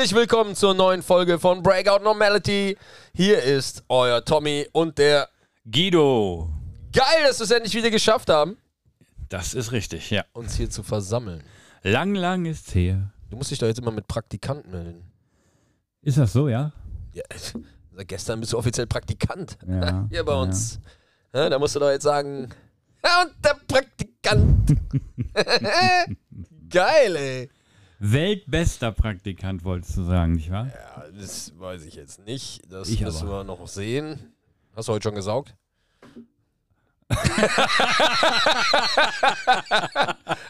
Herzlich willkommen zur neuen Folge von Breakout Normality. Hier ist euer Tommy und der Guido. Geil, dass wir es endlich wieder geschafft haben, Das ist richtig, ja. uns hier zu versammeln. Lang, lang ist's her. Du musst dich doch jetzt immer mit Praktikant melden. Ist das so, ja? Ja, seit gestern bist du offiziell Praktikant Ja. hier bei ja. uns. Ja, da musst du doch jetzt sagen, ja, und der Praktikant. Geil, ey. Weltbester Praktikant, wolltest du sagen, nicht wahr? Ja, das weiß ich jetzt nicht. Das Ich müssen aber. wir noch sehen. Hast du heute schon gesaugt?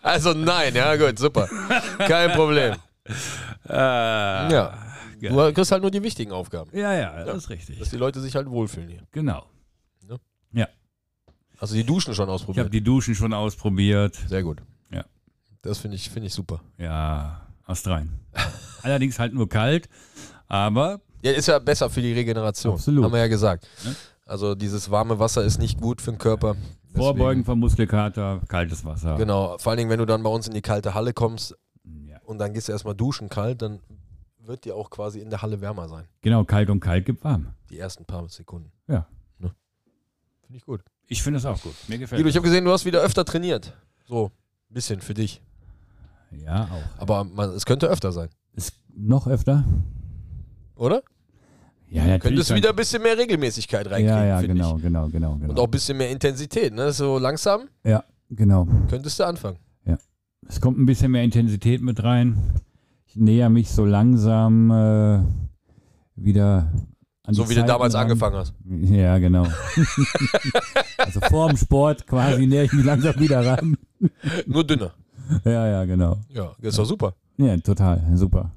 also nein, ja gut, super. Kein Problem. Äh, Ja. geil. Du kriegst halt nur die wichtigen Aufgaben. ja, ja, das ist richtig. Dass die Leute sich halt wohlfühlen hier. Genau. Also die Duschen schon Ich habe ausprobiert. die Duschen schon ausprobiert. Sehr gut. Das finde ich, finde ich super. Ja, astrein. Allerdings halt nur kalt, aber Ja, ist ja besser für die Regeneration. Absolut. Haben wir ja gesagt. Ne? Also dieses warme Wasser ist nicht gut für den Körper. Deswegen- Vorbeugen von Muskelkater, kaltes Wasser. Genau. Vor allen Dingen, wenn du dann bei uns in die kalte Halle kommst, Ja. und dann gehst du erstmal duschen kalt, dann wird dir auch quasi in der Halle wärmer sein. Genau, kalt und kalt gibt warm. Die ersten paar Sekunden. Ja. Ne? Finde ich gut. Ich finde es auch gut. Mir gefällt Guido, ich habe gesehen, du hast wieder öfter trainiert. So, ein bisschen für dich. Ja, auch. Aber man, es könnte öfter sein, Ist noch öfter? oder? Ja, natürlich. Könntest wieder ein bisschen mehr Regelmäßigkeit reinkriegen, Ja, ja, genau, ich. genau, genau, genau. Und auch ein bisschen mehr Intensität, ne? So langsam Ja, genau. könntest du anfangen. Es kommt ein bisschen mehr Intensität mit rein. Ich näher mich so langsam äh, wieder an So wie du Zeiten damals ran. angefangen hast. Ja, genau. also vor dem Sport quasi näher ich mich langsam wieder ran. Nur dünner. Ja, ja, genau. Ja, das ist doch super. Ja, total, super.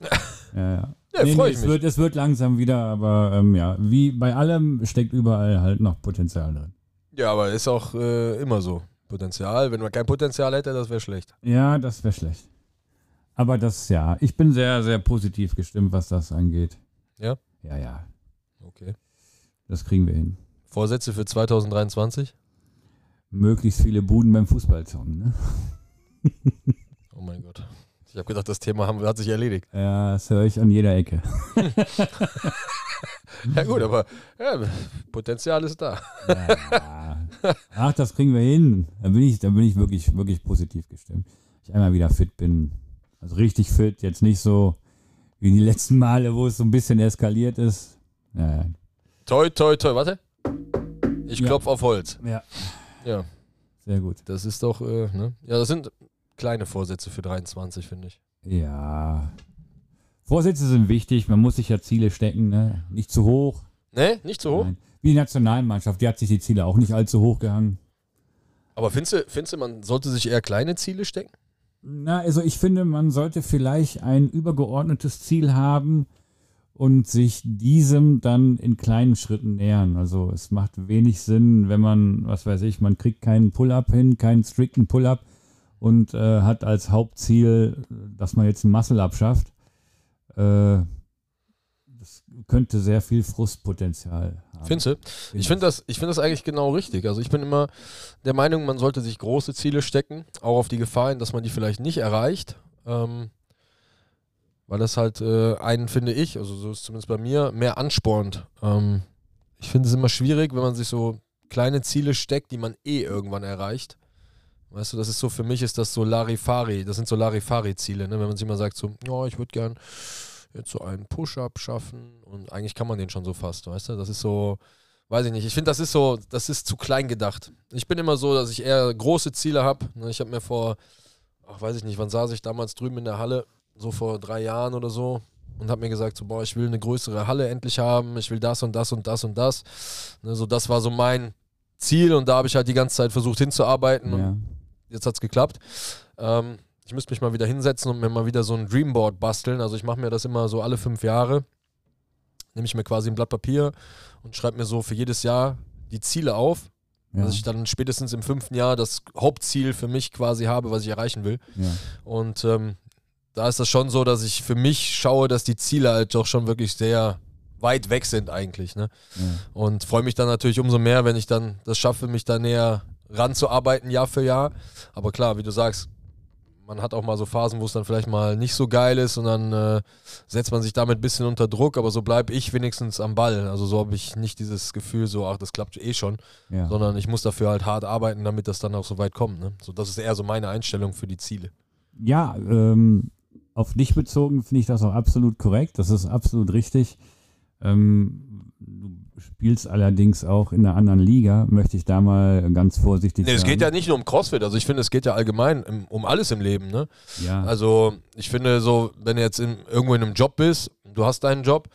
Ja, ja. Ja, Nee, nee, ich es mich. Wird, es wird langsam wieder, aber ähm, ja, wie bei allem steckt überall halt noch Potenzial drin. Ja, aber ist auch äh, immer so. Potenzial. Wenn man kein Potenzial hätte, das wäre schlecht. Ja, das wäre schlecht. Aber das, ja, ich bin sehr, sehr positiv gestimmt, was das angeht. Ja? Ja, ja, Okay. das kriegen wir hin. Vorsätze für 2023? Möglichst viele Buden beim Fußballzocken, ne? Oh mein Gott. Ich habe gedacht, das Thema haben, hat sich erledigt. Ja, das höre ich an jeder Ecke. Ja gut, aber ja, Potenzial ist da. Ja. Ach, das kriegen wir hin. Da bin ich, da bin ich wirklich, wirklich positiv gestimmt. Ich einmal wieder fit bin. Also richtig fit, jetzt nicht so wie die letzten Male, wo es so ein bisschen eskaliert ist. Ja, Toi, toi, toi. Warte. Ich Ja. klopf auf Holz. ja Ja, sehr gut. das ist doch, äh, ne? Ja, das sind kleine Vorsätze für 23, finde ich. Ja. Vorsätze sind wichtig, man muss sich ja Ziele stecken, ne? Nicht zu hoch. Ne? Nicht so hoch? Nein. Wie die Nationalmannschaft, die hat sich die Ziele auch nicht allzu hoch gehangen. Aber findest du, findest du, man sollte sich eher kleine Ziele stecken? Na, also ich finde, man sollte vielleicht ein übergeordnetes Ziel haben und sich diesem dann in kleinen Schritten nähern. Also es macht wenig Sinn, wenn man, was weiß ich, man kriegt keinen Pull-up hin, keinen strikten Pull-up und äh, hat als Hauptziel, dass man jetzt ein Muscle-up schafft. Äh, das könnte sehr viel Frustpotenzial haben. Findest du? Ich finde das, ich find das eigentlich genau richtig. Also ich bin immer der Meinung, man sollte sich große Ziele stecken, auch auf die Gefahr hin, dass man die vielleicht nicht erreicht. Ähm, weil das halt äh, einen, finde ich, also so ist es zumindest bei mir, mehr anspornt. Ähm, ich finde es immer schwierig, wenn man sich so kleine Ziele steckt, die man eh irgendwann erreicht. Weißt du, das ist so, für mich ist das so Larifari, das sind so Larifari-Ziele, ne? wenn man sich immer sagt so, ja, ich würde gern jetzt so einen Push-Up schaffen und eigentlich kann man den schon so fast, weißt du, das ist so, weiß ich nicht, ich finde, das ist so, das ist zu klein gedacht. Ich bin immer so, dass ich eher große Ziele habe. Ich habe mir vor, ach, weiß ich nicht, wann saß ich damals drüben in der Halle, so vor drei Jahren oder so und habe mir gesagt, so, boah, ich will eine größere Halle endlich haben, ich will das und das und das und das. Ne, so, das war so mein Ziel und da habe ich halt die ganze Zeit versucht hinzuarbeiten und Ja. Jetzt hat es geklappt. Ähm, ich müsste mich mal wieder hinsetzen und mir mal wieder so ein Dreamboard basteln. Also ich mache mir das immer so alle fünf Jahre. Nehme ich mir quasi ein Blatt Papier und schreibe mir so für jedes Jahr die Ziele auf. Ja. Dass ich dann spätestens im fünften Jahr das Hauptziel für mich quasi habe, was ich erreichen will. ja. Und ähm, da ist das schon so, dass ich für mich schaue, dass die Ziele halt doch schon wirklich sehr weit weg sind eigentlich. Ne? ja. Und freue mich dann natürlich umso mehr, wenn ich dann das schaffe, mich da näher ranzuarbeiten, Jahr für Jahr. Aber klar, wie du sagst, man hat auch mal so Phasen, wo es dann vielleicht mal nicht so geil ist und dann äh, setzt man sich damit ein bisschen unter Druck, aber so bleibe ich wenigstens am Ball. Also so habe ich nicht dieses Gefühl, so, ach, das klappt eh schon, ja. sondern ich muss dafür halt hart arbeiten, damit das dann auch so weit kommt. Ne? So, das ist eher so meine Einstellung für die Ziele. Ja, ähm, auf dich bezogen finde ich das auch absolut korrekt. Das ist absolut richtig. Ähm, du spielst allerdings auch in einer anderen Liga, möchte ich da mal ganz vorsichtig nee. Es geht ja nicht nur um CrossFit, also ich finde, es geht ja allgemein im, um alles im Leben. Ne? Ja. Also ich finde so, wenn du jetzt in, irgendwo in einem Job bist, du hast deinen Job,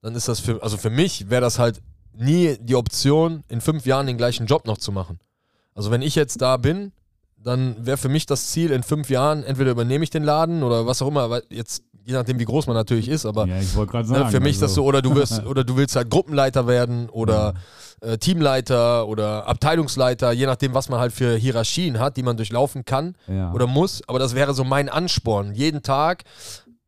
dann ist das für, also für mich wäre das halt nie die Option, in fünf Jahren den gleichen Job noch zu machen. Also wenn ich jetzt da bin, dann wäre für mich das Ziel, in fünf Jahren entweder übernehme ich den Laden oder was auch immer, weil jetzt je nachdem, wie groß man natürlich ist, aber ja, ich gerade ne, sagen, für mich also. das so, oder du wirst, oder du willst halt Gruppenleiter werden oder äh, Teamleiter oder Abteilungsleiter, je nachdem, was man halt für Hierarchien hat, die man durchlaufen kann ja. oder muss. Aber das wäre so mein Ansporn, jeden Tag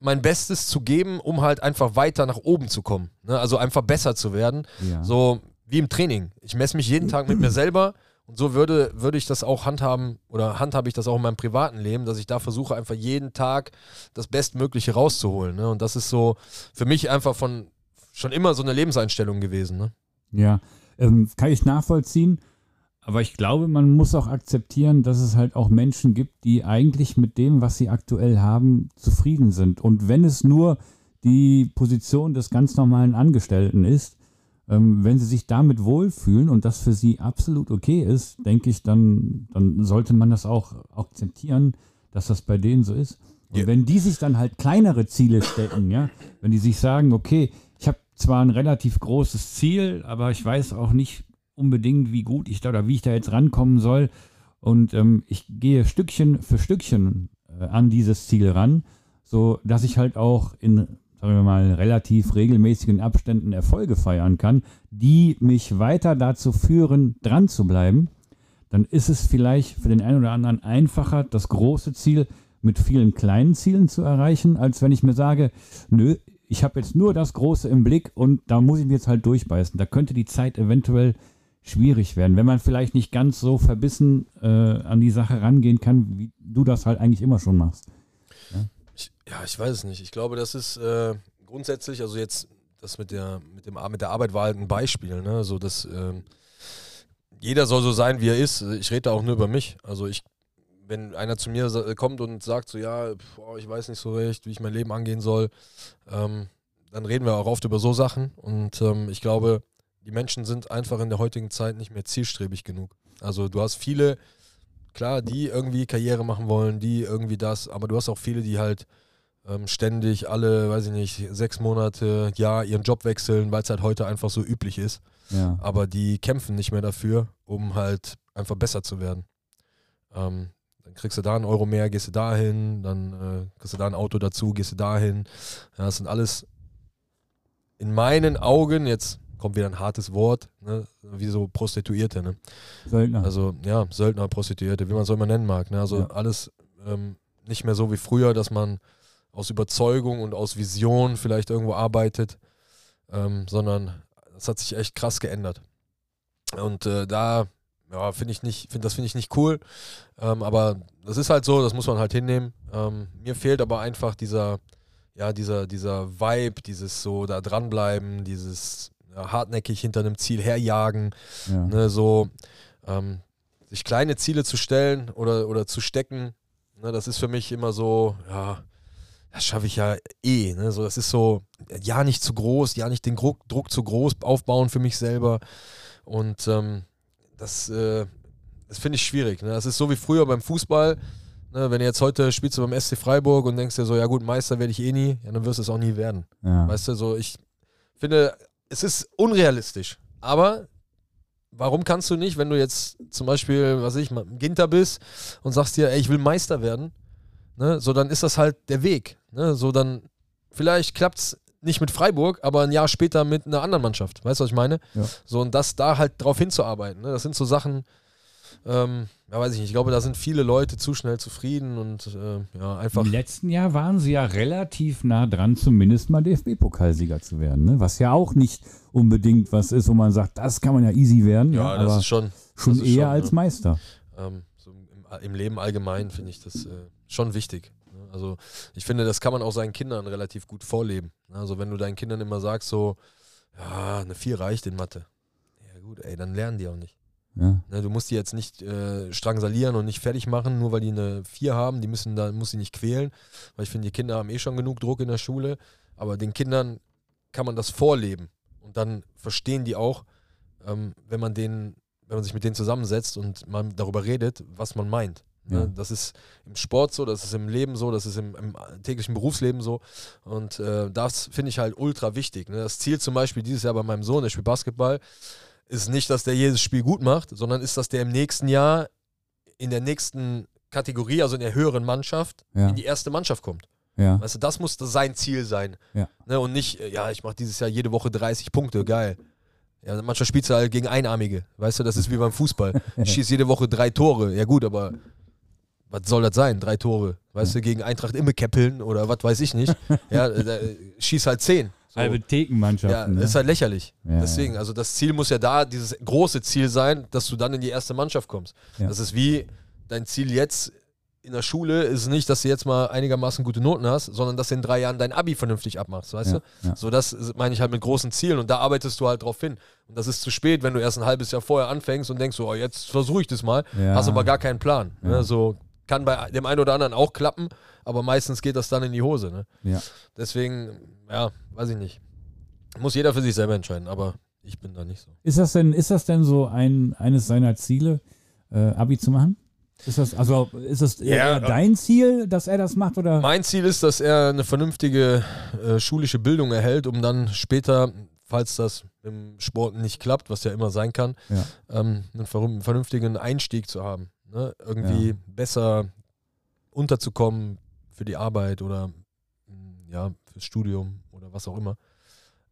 mein Bestes zu geben, um halt einfach weiter nach oben zu kommen. Ne? Also einfach besser zu werden. Ja. So wie im Training. Ich messe mich jeden Tag mit mir selber und so würde, würde ich das auch handhaben oder handhabe ich das auch in meinem privaten Leben, dass ich da versuche, einfach jeden Tag das Bestmögliche rauszuholen. Ne? Und das ist so für mich einfach von schon immer so eine Lebenseinstellung gewesen. Ne? Ja, ähm, kann ich nachvollziehen. Aber ich glaube, man muss auch akzeptieren, dass es halt auch Menschen gibt, die eigentlich mit dem, was sie aktuell haben, zufrieden sind. Und wenn es nur die Position des ganz normalen Angestellten ist, wenn sie sich damit wohlfühlen und das für sie absolut okay ist, denke ich, dann, dann sollte man das auch akzeptieren, dass das bei denen so ist. Und yeah. wenn die sich dann halt kleinere Ziele stecken, ja, wenn die sich sagen, okay, ich habe zwar ein relativ großes Ziel, aber ich weiß auch nicht unbedingt, wie gut ich da oder wie ich da jetzt rankommen soll. Und ähm, ich gehe Stückchen für Stückchen äh, an dieses Ziel ran, so dass ich halt auch in sagen wir mal, relativ regelmäßigen Abständen Erfolge feiern kann, die mich weiter dazu führen, dran zu bleiben, dann ist es vielleicht für den einen oder anderen einfacher, das große Ziel mit vielen kleinen Zielen zu erreichen, als wenn ich mir sage, nö, ich habe jetzt nur das Große im Blick und da muss ich mich jetzt halt durchbeißen. Da könnte die Zeit eventuell schwierig werden, wenn man vielleicht nicht ganz so verbissen äh, an die Sache rangehen kann, wie du das halt eigentlich immer schon machst. Ich, ja, ich weiß es nicht. Ich glaube, das ist äh, grundsätzlich, also jetzt das mit der, mit, dem, mit der Arbeit war halt ein Beispiel, ne? So dass äh, jeder soll so sein, wie er ist. Ich rede da auch nur über mich. Also ich, wenn einer zu mir kommt und sagt so, ja, boah, ich weiß nicht so recht, wie ich mein Leben angehen soll, ähm, dann reden wir auch oft über so Sachen. Und ähm, ich glaube, die Menschen sind einfach in der heutigen Zeit nicht mehr zielstrebig genug. Also du hast viele, klar, die irgendwie Karriere machen wollen, die irgendwie das, aber du hast auch viele, die halt ähm, ständig alle, weiß ich nicht, sechs Monate, Jahr ihren Job wechseln, weil es halt heute einfach so üblich ist. Ja. Aber die kämpfen nicht mehr dafür, um halt einfach besser zu werden. Ähm, dann kriegst du da einen Euro mehr, gehst du dahin, dann äh, kriegst du da ein Auto dazu, gehst du dahin. Ja, das sind alles in meinen Augen jetzt kommt wieder ein hartes Wort, ne? wie so Prostituierte. Ne? Söldner. Also ja, Söldner, Prostituierte, wie man es immer nennen mag. Ne? Also ja. alles ähm, nicht mehr so wie früher, dass man aus Überzeugung und aus Vision vielleicht irgendwo arbeitet, ähm, sondern das hat sich echt krass geändert. Und äh, da ja, finde ich nicht, find, das finde ich nicht cool. Ähm, aber das ist halt so, das muss man halt hinnehmen. Ähm, mir fehlt aber einfach dieser, ja, dieser, dieser Vibe, dieses so da dranbleiben, dieses hartnäckig hinter einem Ziel herjagen, ja. ne, so ähm, sich kleine Ziele zu stellen oder, oder zu stecken, ne, das ist für mich immer so, ja, das schaffe ich ja eh. Ne? So, das ist so, ja, nicht zu groß, ja, nicht den Druck, Druck zu groß aufbauen für mich selber. Und ähm, das, äh, das finde ich schwierig. Ne? Das ist so wie früher beim Fußball. Ne? Wenn du jetzt heute spielst du beim SC Freiburg und denkst dir so, ja gut, Meister werde ich eh nie, ja, dann wirst du es auch nie werden. Ja. Weißt du, so ich finde, es ist unrealistisch. Aber warum kannst du nicht, wenn du jetzt zum Beispiel, was ich, mal Ginter bist und sagst dir, ey, ich will Meister werden, ne, so dann ist das halt der Weg. Ne, so dann, vielleicht klappt es nicht mit Freiburg, aber ein Jahr später mit einer anderen Mannschaft. Weißt du, was ich meine? Ja. So und das da halt drauf hinzuarbeiten. Ne, das sind so Sachen, ähm, ja, weiß ich nicht. Ich glaube, da sind viele Leute zu schnell zufrieden und äh, ja, einfach. Im letzten Jahr waren sie ja relativ nah dran, zumindest mal DFB-Pokalsieger zu werden, ne? was ja auch nicht unbedingt was ist, wo man sagt, das kann man ja easy werden. Ja, ja das ist schon. Schon ist eher schon, als ne? Meister. Ähm, so im, im, Leben allgemein finde ich das äh, schon wichtig. ne? Also ich finde, das kann man auch seinen Kindern relativ gut vorleben. ne? Also wenn du deinen Kindern immer sagst, so, ja, eine 4 reicht in Mathe. Ja gut, ey, dann lernen die auch nicht. Ja. Ne, du musst die jetzt nicht äh, strangsalieren und nicht fertig machen, nur weil die eine 4 haben. Die müssen da, muss sie nicht quälen. Weil ich finde, die Kinder haben eh schon genug Druck in der Schule. Aber den Kindern kann man das vorleben. Und dann verstehen die auch, ähm, wenn man denen, wenn man sich mit denen zusammensetzt und man darüber redet, was man meint. Ne? Ja. Das ist im Sport so, das ist im Leben so, das ist im, im täglichen Berufsleben so. Und äh, das finde ich halt ultra wichtig. Ne? Das Ziel zum Beispiel dieses Jahr bei meinem Sohn, der spielt Basketball, ist nicht, dass der jedes Spiel gut macht, sondern ist, dass der im nächsten Jahr in der nächsten Kategorie, also in der höheren Mannschaft, Ja. in die erste Mannschaft kommt. Ja. Weißt du, das muss sein Ziel sein. Ja. Ne, und nicht, äh, ja, ich mache dieses Jahr jede Woche 30 Punkte, geil. Ja, manchmal spielst du halt gegen Einarmige. Weißt du, das ist wie beim Fußball. Ich schieße jede Woche drei Tore. Ja, gut, aber was soll das sein? Drei Tore. Weißt du, gegen Eintracht Immekeppeln oder was weiß ich nicht. Ja, äh, äh, schieß halt zehn. So. Halbe Ja, das ist ne? halt lächerlich. Ja, Deswegen, also das Ziel muss ja da, dieses große Ziel sein, dass du dann in die erste Mannschaft kommst. Ja. Das ist wie dein Ziel jetzt in der Schule ist nicht, dass du jetzt mal einigermaßen gute Noten hast, sondern dass du in drei Jahren dein Abi vernünftig abmachst, weißt Ja, du? ja. So, das meine ich halt mit großen Zielen und da arbeitest du halt drauf hin. Und das ist zu spät, wenn du erst ein halbes Jahr vorher anfängst und denkst, so, oh, jetzt versuche ich das mal, Ja. hast aber gar keinen Plan. Ne? So kann bei dem einen oder anderen auch klappen, aber meistens geht das dann in die Hose. Ne? Deswegen, ja, weiß ich nicht. Muss jeder für sich selber entscheiden, aber ich bin da nicht so. Ist das denn, ist das denn so ein, eines seiner Ziele, äh, Abi zu machen? Ist das, also ist das eher Ja, dein Ziel, dass er das macht? Oder? Mein Ziel ist, dass er eine vernünftige äh, schulische Bildung erhält, um dann später, falls das im Sport nicht klappt, was ja immer sein kann, Ja. ähm, einen ver- vernünftigen Einstieg zu haben. Ne? Irgendwie Ja. besser unterzukommen für die Arbeit oder ja, fürs Studium oder was auch immer.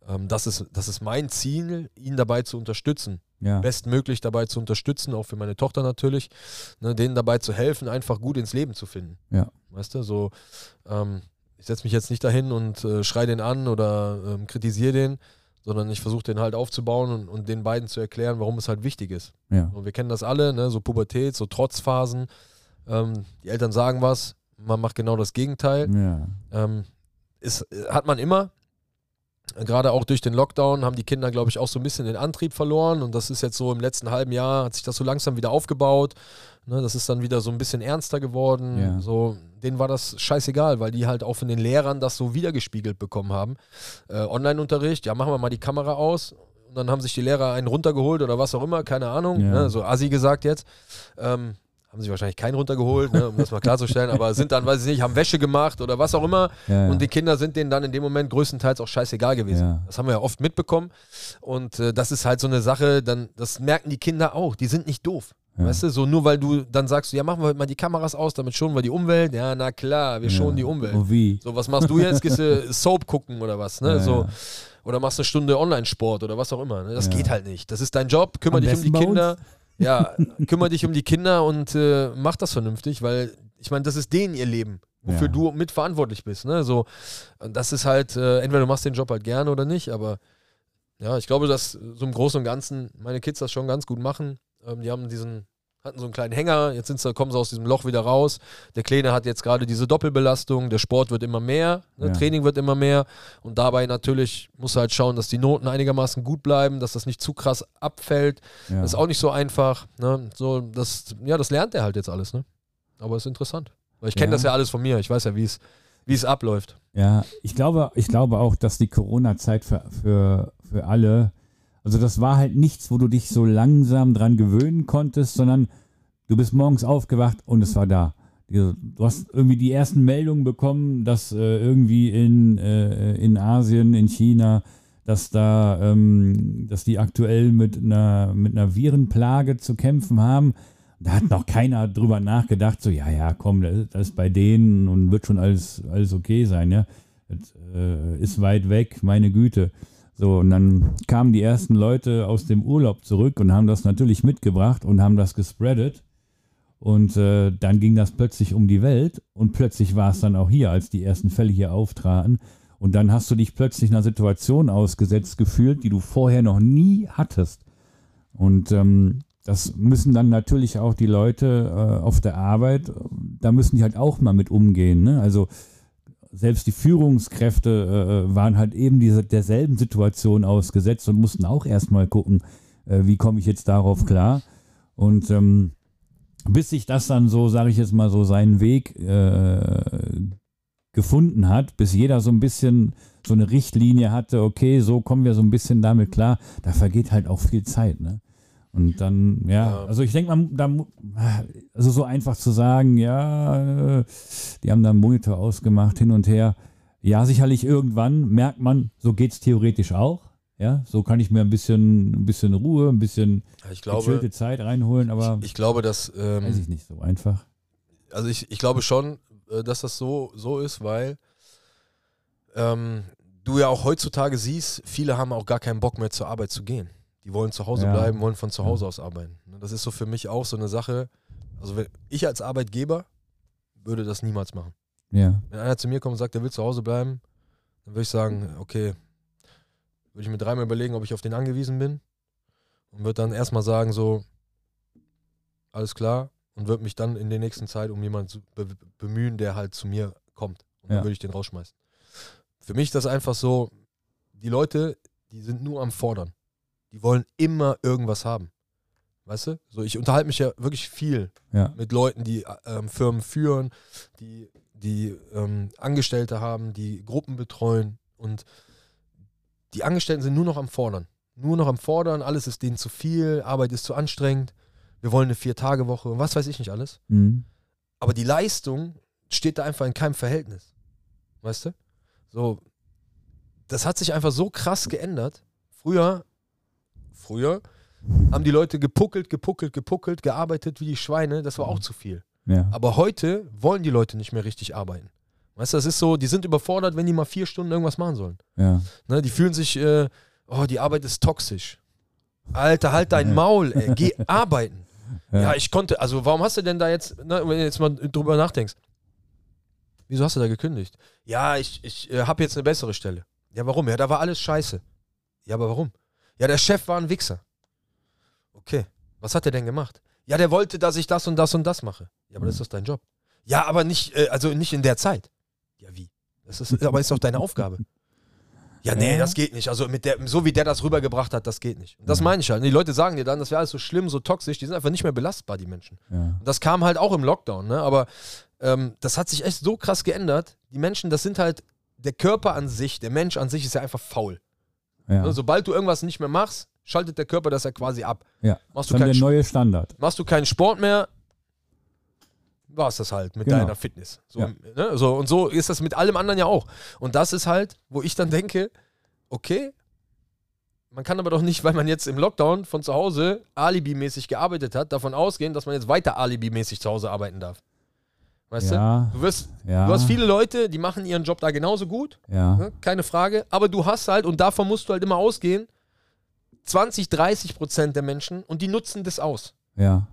Ähm, das, ist, das ist mein Ziel, ihn dabei zu unterstützen Ja. bestmöglich dabei zu unterstützen, auch für meine Tochter natürlich, ne, denen dabei zu helfen, einfach gut ins Leben zu finden. Ja. Weißt du, so, ähm, ich setze mich jetzt nicht dahin und äh, schreie den an oder ähm, kritisiere den, sondern ich versuche den halt aufzubauen und, und den beiden zu erklären, warum es halt wichtig ist. Ja. Und wir kennen das alle, ne, so Pubertät, so Trotzphasen. Ähm, die Eltern sagen was, man macht genau das Gegenteil. Ja. Ähm, ist, hat man immer. Gerade auch durch den Lockdown haben die Kinder, glaube ich, auch so ein bisschen den Antrieb verloren. Und das ist jetzt so im letzten halben Jahr, hat sich das so langsam wieder aufgebaut. Ne, das ist dann wieder so ein bisschen ernster geworden. Ja. So, denen war das scheißegal, weil die halt auch von den Lehrern das so wiedergespiegelt bekommen haben. Äh, Online-Unterricht, ja, machen wir mal die Kamera aus. Und dann haben sich die Lehrer einen runtergeholt oder was auch immer, keine Ahnung. Ja. Ne, so assi gesagt jetzt. Ähm, haben sich wahrscheinlich keinen runtergeholt, ne, um das mal klarzustellen, aber sind dann, weiß ich nicht, haben Wäsche gemacht oder was auch immer. Ja, ja. Und die Kinder sind denen dann in dem Moment größtenteils auch scheißegal gewesen. Ja. Das haben wir ja oft mitbekommen. Und äh, das ist halt so eine Sache, dann, das merken die Kinder auch. Die sind nicht doof. Weißt du, so nur weil du dann sagst, ja, machen wir mal die Kameras aus, damit schonen wir die Umwelt. Ja, na klar, wir schonen die Umwelt. Oh, wie? So, was machst du jetzt? Gehst du Soap gucken oder was? Ne? So. Oder machst eine Stunde Online-Sport oder was auch immer. Ne? Das Ja. geht halt nicht. Das ist dein Job. Kümmere Am dich um die Kinder. Ja, kümmere dich um die Kinder und äh, mach das vernünftig, weil ich meine, das ist denen ihr Leben, wofür Ja. du mitverantwortlich bist. Ne? So, das ist halt, äh, entweder du machst den Job halt gerne oder nicht, aber ja, ich glaube, dass so im Großen und Ganzen meine Kids das schon ganz gut machen. Ähm, die haben diesen, hatten so einen kleinen Hänger, jetzt sind sie, kommen sie aus diesem Loch wieder raus. Der Kleine hat jetzt gerade diese Doppelbelastung, der Sport wird immer mehr, ne? Ja. Training wird immer mehr und dabei natürlich muss er halt schauen, dass die Noten einigermaßen gut bleiben, dass das nicht zu krass abfällt. Ja. Das ist auch nicht so einfach. Ne? So, das, ja, das lernt er halt jetzt alles, ne? Aber ist interessant. Weil ich kenne Ja. das ja alles von mir. Ich weiß ja, wie es wie es abläuft. Ja, ich glaube, ich glaube auch, dass die Corona-Zeit für, für, für alle, also das war halt nichts, wo du dich so langsam dran gewöhnen konntest, sondern du bist morgens aufgewacht und es war da. Du du hast irgendwie die ersten Meldungen bekommen, dass äh, irgendwie in, äh, in Asien, in China, dass da, ähm, dass die aktuell mit einer, mit einer Virenplage zu kämpfen haben. Da hat noch keiner drüber nachgedacht, so, ja, ja, komm, das ist, das ist bei denen und wird schon alles, alles okay sein, ja. Das äh, ist weit weg, meine Güte. So, und dann kamen die ersten Leute aus dem Urlaub zurück und haben das natürlich mitgebracht und haben das gespreadet. Und äh, dann ging das plötzlich um die Welt und plötzlich war es dann auch hier, als die ersten Fälle hier auftraten. Und dann hast du dich plötzlich einer Situation ausgesetzt gefühlt, die du vorher noch nie hattest. Und ähm, das müssen dann natürlich auch die Leute äh, auf der Arbeit, da müssen die halt auch mal mit umgehen. Ne? Also selbst die Führungskräfte äh, waren halt eben diese, derselben Situation ausgesetzt und mussten auch erstmal gucken, äh, wie komme ich jetzt darauf klar. Und ähm, bis sich das dann so, sage ich jetzt mal so, seinen Weg äh, gefunden hat, bis jeder so ein bisschen so eine Richtlinie hatte, okay, so kommen wir so ein bisschen damit klar, da vergeht halt auch viel Zeit, ne? Und dann, ja, also ich denke, man, da, also so einfach zu sagen, ja, die haben da einen Monitor ausgemacht, hin und her. Ja, sicherlich irgendwann merkt man, so geht es theoretisch auch. Ja, so kann ich mir ein bisschen, ein bisschen Ruhe, ein bisschen ich glaube, Zeit reinholen, aber ich, ich glaube, dass ähm, weiß ich nicht so einfach. Also ich, ich glaube schon, äh, dass das so, so ist, weil ähm, du ja auch heutzutage siehst, viele haben auch gar keinen Bock mehr zur Arbeit zu gehen. Die wollen zu Hause ja. bleiben, wollen von zu Hause aus arbeiten. Ne, das ist so für mich auch so eine Sache. Also wenn ich als Arbeitgeber würde das niemals machen. Ja. Wenn einer zu mir kommt und sagt, er will zu Hause bleiben, dann würde ich sagen, okay, würde ich mir dreimal überlegen, ob ich auf den angewiesen bin und würde dann erstmal sagen, so, alles klar und würde mich dann in der nächsten Zeit um jemanden be bemühen, der halt zu mir kommt. Und dann würde ich den rausschmeißen. Für mich ist das einfach so, die Leute, die sind nur am Fordern. Die wollen immer irgendwas haben. Weißt du? So, ich unterhalte mich ja wirklich viel ja. mit Leuten, die ähm, Firmen führen, die, die ähm, Angestellte haben, die Gruppen betreuen und die Angestellten sind nur noch am Fordern. Nur noch am Fordern, alles ist denen zu viel, Arbeit ist zu anstrengend, wir wollen eine Vier-Tage-Woche und was weiß ich nicht alles. Mhm. Aber die Leistung steht da einfach in keinem Verhältnis. Weißt du? So, das hat sich einfach so krass geändert. Früher, früher haben die Leute gepuckelt, gepuckelt, gepuckelt, gearbeitet wie die Schweine, das war auch zu viel. Ja. Aber heute wollen die Leute nicht mehr richtig arbeiten. Weißt du, das ist so, die sind überfordert, wenn die mal vier Stunden irgendwas machen sollen. Ja. Ne, die fühlen sich, äh, oh, die Arbeit ist toxisch. Alter, halt dein Maul, ey, geh arbeiten. Ja. ja. ich konnte, also warum hast du denn da jetzt, ne, wenn du jetzt mal drüber nachdenkst, wieso hast du da gekündigt? Ja, ich, ich äh, habe jetzt eine bessere Stelle. Ja, warum? Ja, da war alles scheiße. Ja, aber warum? Ja, der Chef war ein Wichser. Okay, was hat er denn gemacht? Ja, der wollte, dass ich das und das und das mache. Ja, aber das ist doch dein Job. Ja, aber nicht, äh, also nicht in der Zeit. Ja, wie? Das ist, aber ist doch deine Aufgabe. Ja, nee, das geht nicht. Also mit der, so wie der das rübergebracht hat, das geht nicht. Und das meine ich halt. Und die Leute sagen dir dann, das wäre alles so schlimm, so toxisch, die sind einfach nicht mehr belastbar, die Menschen. Ja. Und das kam halt auch im Lockdown, ne? Aber ähm, das hat sich echt so krass geändert. Die Menschen, das sind halt, der Körper an sich, der Mensch an sich ist ja einfach faul. Ja. Ne? Sobald du irgendwas nicht mehr machst, schaltet der Körper das ja quasi ab. Ja. Machst du Dann der keinen neue Standard. machst du keinen Sport mehr, war es das halt mit Genau. deiner Fitness. So, Ja. ne? so, und so ist das mit allem anderen ja auch. Und das ist halt, wo ich dann denke, okay, man kann aber doch nicht, weil man jetzt im Lockdown von zu Hause alibimäßig gearbeitet hat, davon ausgehen, dass man jetzt weiter alibimäßig zu Hause arbeiten darf. Weißt Ja. du? Du, wirst, Ja. du hast viele Leute, die machen ihren Job da genauso gut, Ja. ne? keine Frage, aber du hast halt, und davon musst du halt immer ausgehen, 20, 30 Prozent der Menschen und die nutzen das aus. Ja.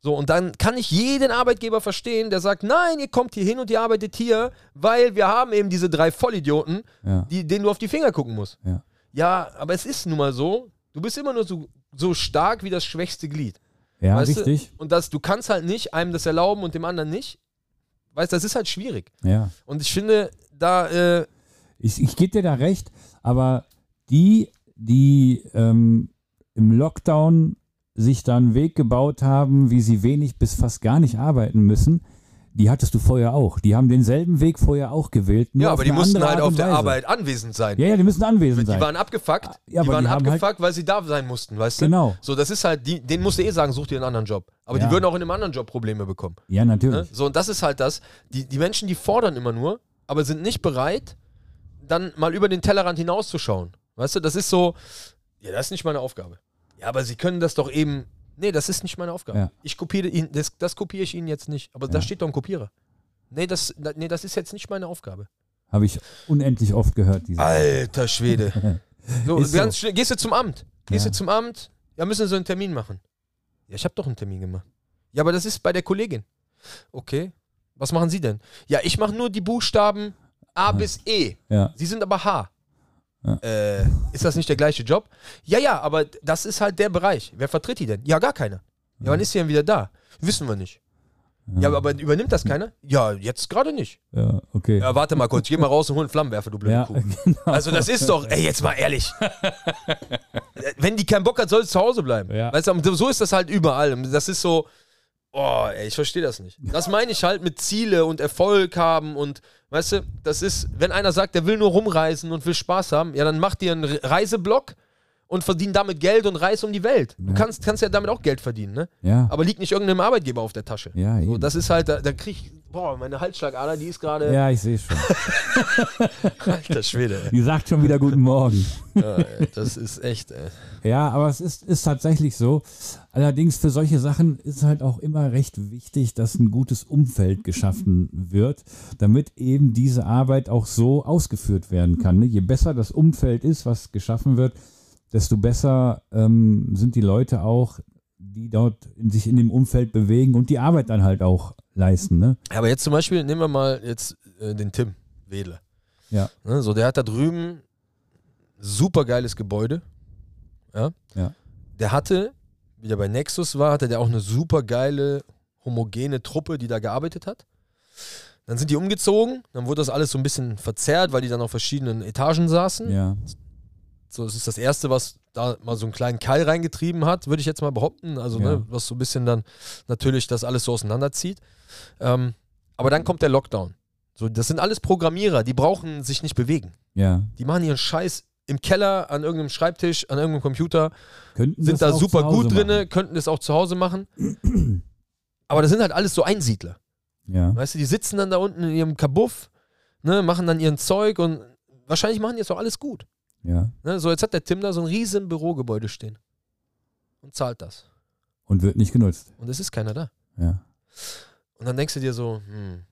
So, und dann kann ich jeden Arbeitgeber verstehen, der sagt, nein, ihr kommt hier hin und ihr arbeitet hier, weil wir haben eben diese drei Vollidioten, Ja. die, denen du auf die Finger gucken musst. Ja. Ja, aber es ist nun mal so, du bist immer nur so, so stark wie das schwächste Glied. Ja, Weißt du? richtig. Und das, du kannst halt nicht einem das erlauben und dem anderen nicht. Weißt du, das ist halt schwierig. Ja. Und ich finde, da, äh, Ich, ich gebe dir da recht, aber die, die ähm, im Lockdown sich da einen Weg gebaut haben, wie sie wenig bis fast gar nicht arbeiten müssen, die hattest du vorher auch. Die haben denselben Weg vorher auch gewählt. ja, auf aber die mussten halt auf der. Arbeit anwesend sein. Ja, ja, die müssen anwesend Die sein. waren abgefuckt, Ja, die waren die haben halt- abgefuckt, weil sie da sein mussten, weißt du? Genau. So, das ist halt, die, denen musst du eh sagen, such dir einen anderen Job. Aber Ja. die würden auch in einem anderen Job Probleme bekommen. Ja, Ne? natürlich. So, und das ist halt das. Die, die Menschen, die fordern immer nur, aber sind nicht bereit, dann mal über den Tellerrand hinauszuschauen. Weißt du, das ist so, ja, das ist nicht meine Aufgabe. Ja, aber sie können das doch eben. Nee, das ist nicht meine Aufgabe. Ja. Ich kopiere ihn, das, das kopiere ich Ihnen jetzt nicht. Aber da Ja. steht doch ein Kopierer. Nee das, da- nee, das ist jetzt nicht meine Aufgabe. Habe ich unendlich oft gehört. Diese Alter Schwede. So, Ist so. ganz schnell, gehst du zum Amt? Gehst Ja. du zum Amt? Ja, müssen Sie einen Termin machen. Ja, ich habe doch einen Termin gemacht. Ja, aber das ist bei der Kollegin. Okay. Was machen Sie denn? Ja, ich mache nur die Buchstaben A bis E. ja. Sie sind aber H. Ja. Äh, ist das nicht der gleiche Job? Ja, ja, aber das ist halt der Bereich. Wer vertritt die denn? Ja, gar keiner. Ja, wann ist sie denn wieder da? Wissen wir nicht. Ja, aber übernimmt das keiner? Ja, jetzt gerade nicht. Ja, okay. Ja, warte mal kurz, geh mal raus und hol einen Flammenwerfer, du blöde Ja, Kuh. genau. Also das ist doch, ey, jetzt mal ehrlich. Wenn die keinen Bock hat, soll sie zu Hause bleiben. Ja. Weißt du, so ist das halt überall. Das ist so, oh, ey, ich verstehe das nicht. Das meine ich halt mit Ziele und Erfolg haben und, weißt du, das ist, wenn einer sagt, der will nur rumreisen und will Spaß haben, ja, dann mach dir einen Re- Reiseblock und verdien damit Geld und reis um die Welt. Du Ja. kannst, kannst ja damit auch Geld verdienen, ne? Ja, Aber liegt nicht irgendeinem Arbeitgeber auf der Tasche. ja, So, eben. das ist halt, da, da krieg ich, boah, meine Halsschlagader, die ist gerade, ja, ich sehe schon. alter Schwede, ey. Die sagt schon wieder Guten Morgen. Ja, ey, das ist echt, ey. Ja, aber es ist, ist tatsächlich so. Allerdings für solche Sachen ist halt auch immer recht wichtig, dass ein gutes Umfeld geschaffen wird, damit eben diese Arbeit auch so ausgeführt werden kann. Ne? Je besser das Umfeld ist, was geschaffen wird, desto besser ähm, sind die Leute auch, die dort in, sich in dem Umfeld bewegen und die Arbeit dann halt auch leisten. Ne? Aber jetzt zum Beispiel, nehmen wir mal jetzt äh, den Tim Wedle. Ja. Ne, so, der hat da drüben super geiles Gebäude. Ja. Ja. Der hatte, wie der bei Nexus war, hatte der auch eine super geile, homogene Truppe, die da gearbeitet hat. Dann sind die umgezogen, dann wurde das alles so ein bisschen verzerrt, weil die dann auf verschiedenen Etagen saßen. Ja, So, das ist das Erste, was da mal so einen kleinen Keil reingetrieben hat, würde ich jetzt mal behaupten. Also, Ja. ne, was so ein bisschen dann natürlich das alles so auseinanderzieht. Ähm, aber dann kommt der Lockdown. So, das sind alles Programmierer, die brauchen sich nicht bewegen. ja. Die machen ihren Scheiß im Keller, an irgendeinem Schreibtisch, an irgendeinem Computer, Könnten sind da super gut machen. könnten das auch zu Hause machen. Aber das sind halt alles so Einsiedler. Ja, Weißt du, die sitzen dann da unten in ihrem Kabuff, ne, machen dann ihren Zeug und wahrscheinlich machen die jetzt auch alles gut. ja. Ne, so, jetzt hat der Tim da so ein riesen Bürogebäude stehen. Und zahlt das. Und wird nicht genutzt. Und es ist keiner da. Ja. Und dann denkst du dir so, hm,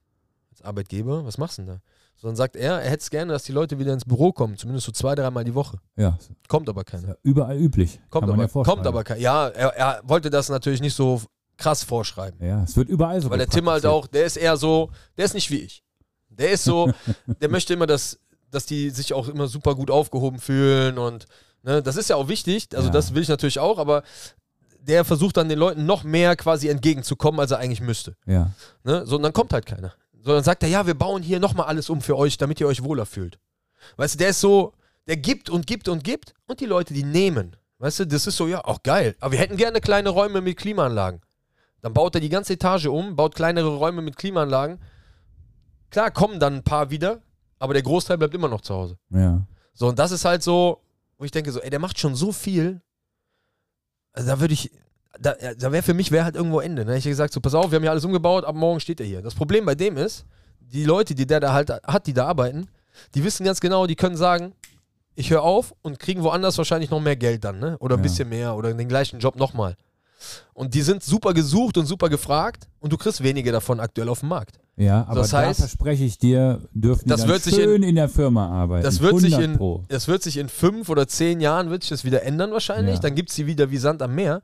als Arbeitgeber, was machst du denn da? So, dann sagt er, er hätte es gerne, dass die Leute wieder ins Büro kommen, zumindest so zwei, dreimal die Woche. Ja, Kommt aber keiner. ja überall üblich. Kommt, aber, ja kommt aber keiner. Ja, er, er wollte das natürlich nicht so krass vorschreiben. Ja, es wird überall so. Weil der Tim halt auch, der ist eher so, der ist nicht wie ich. Der ist so, der möchte immer, dass, dass die sich auch immer super gut aufgehoben fühlen und ne, das ist ja auch wichtig, also Ja. das will ich natürlich auch, aber der versucht dann den Leuten noch mehr quasi entgegenzukommen, als er eigentlich müsste. Ja, Ne? So, und dann kommt halt keiner. So, dann sagt er, ja, wir bauen hier nochmal alles um für euch, damit ihr euch wohler fühlt. Weißt du, der ist so, der gibt und gibt und gibt und die Leute, die nehmen. Weißt du, das ist so, ja, auch geil. Aber wir hätten gerne kleine Räume mit Klimaanlagen. Dann baut er die ganze Etage um, baut kleinere Räume mit Klimaanlagen. Klar kommen dann ein paar wieder, aber der Großteil bleibt immer noch zu Hause. ja. So, und das ist halt so, wo ich denke so, ey, der macht schon so viel. Also da würde ich, da, ja, da wäre für mich wäre halt irgendwo Ende. Ne? Ich hätte gesagt, so, pass auf, wir haben hier alles umgebaut, ab morgen steht er hier. Das Problem bei dem ist, die Leute, die der da halt hat, die da arbeiten, die wissen ganz genau, die können sagen, ich höre auf und kriegen woanders wahrscheinlich noch mehr Geld dann, ne? Oder ein Ja. bisschen mehr oder den gleichen Job nochmal. Und die sind super gesucht und super gefragt und du kriegst wenige davon aktuell auf dem Markt. Ja, aber Das heißt- da verspreche ich dir, dürfen die Das dann wird sich schön in, der Firma arbeiten. Das wird, sich 100 in, Pro. das wird sich in fünf oder zehn Jahren wird sich das wieder ändern wahrscheinlich. Ja. Dann gibt es sie wieder wie Sand am Meer.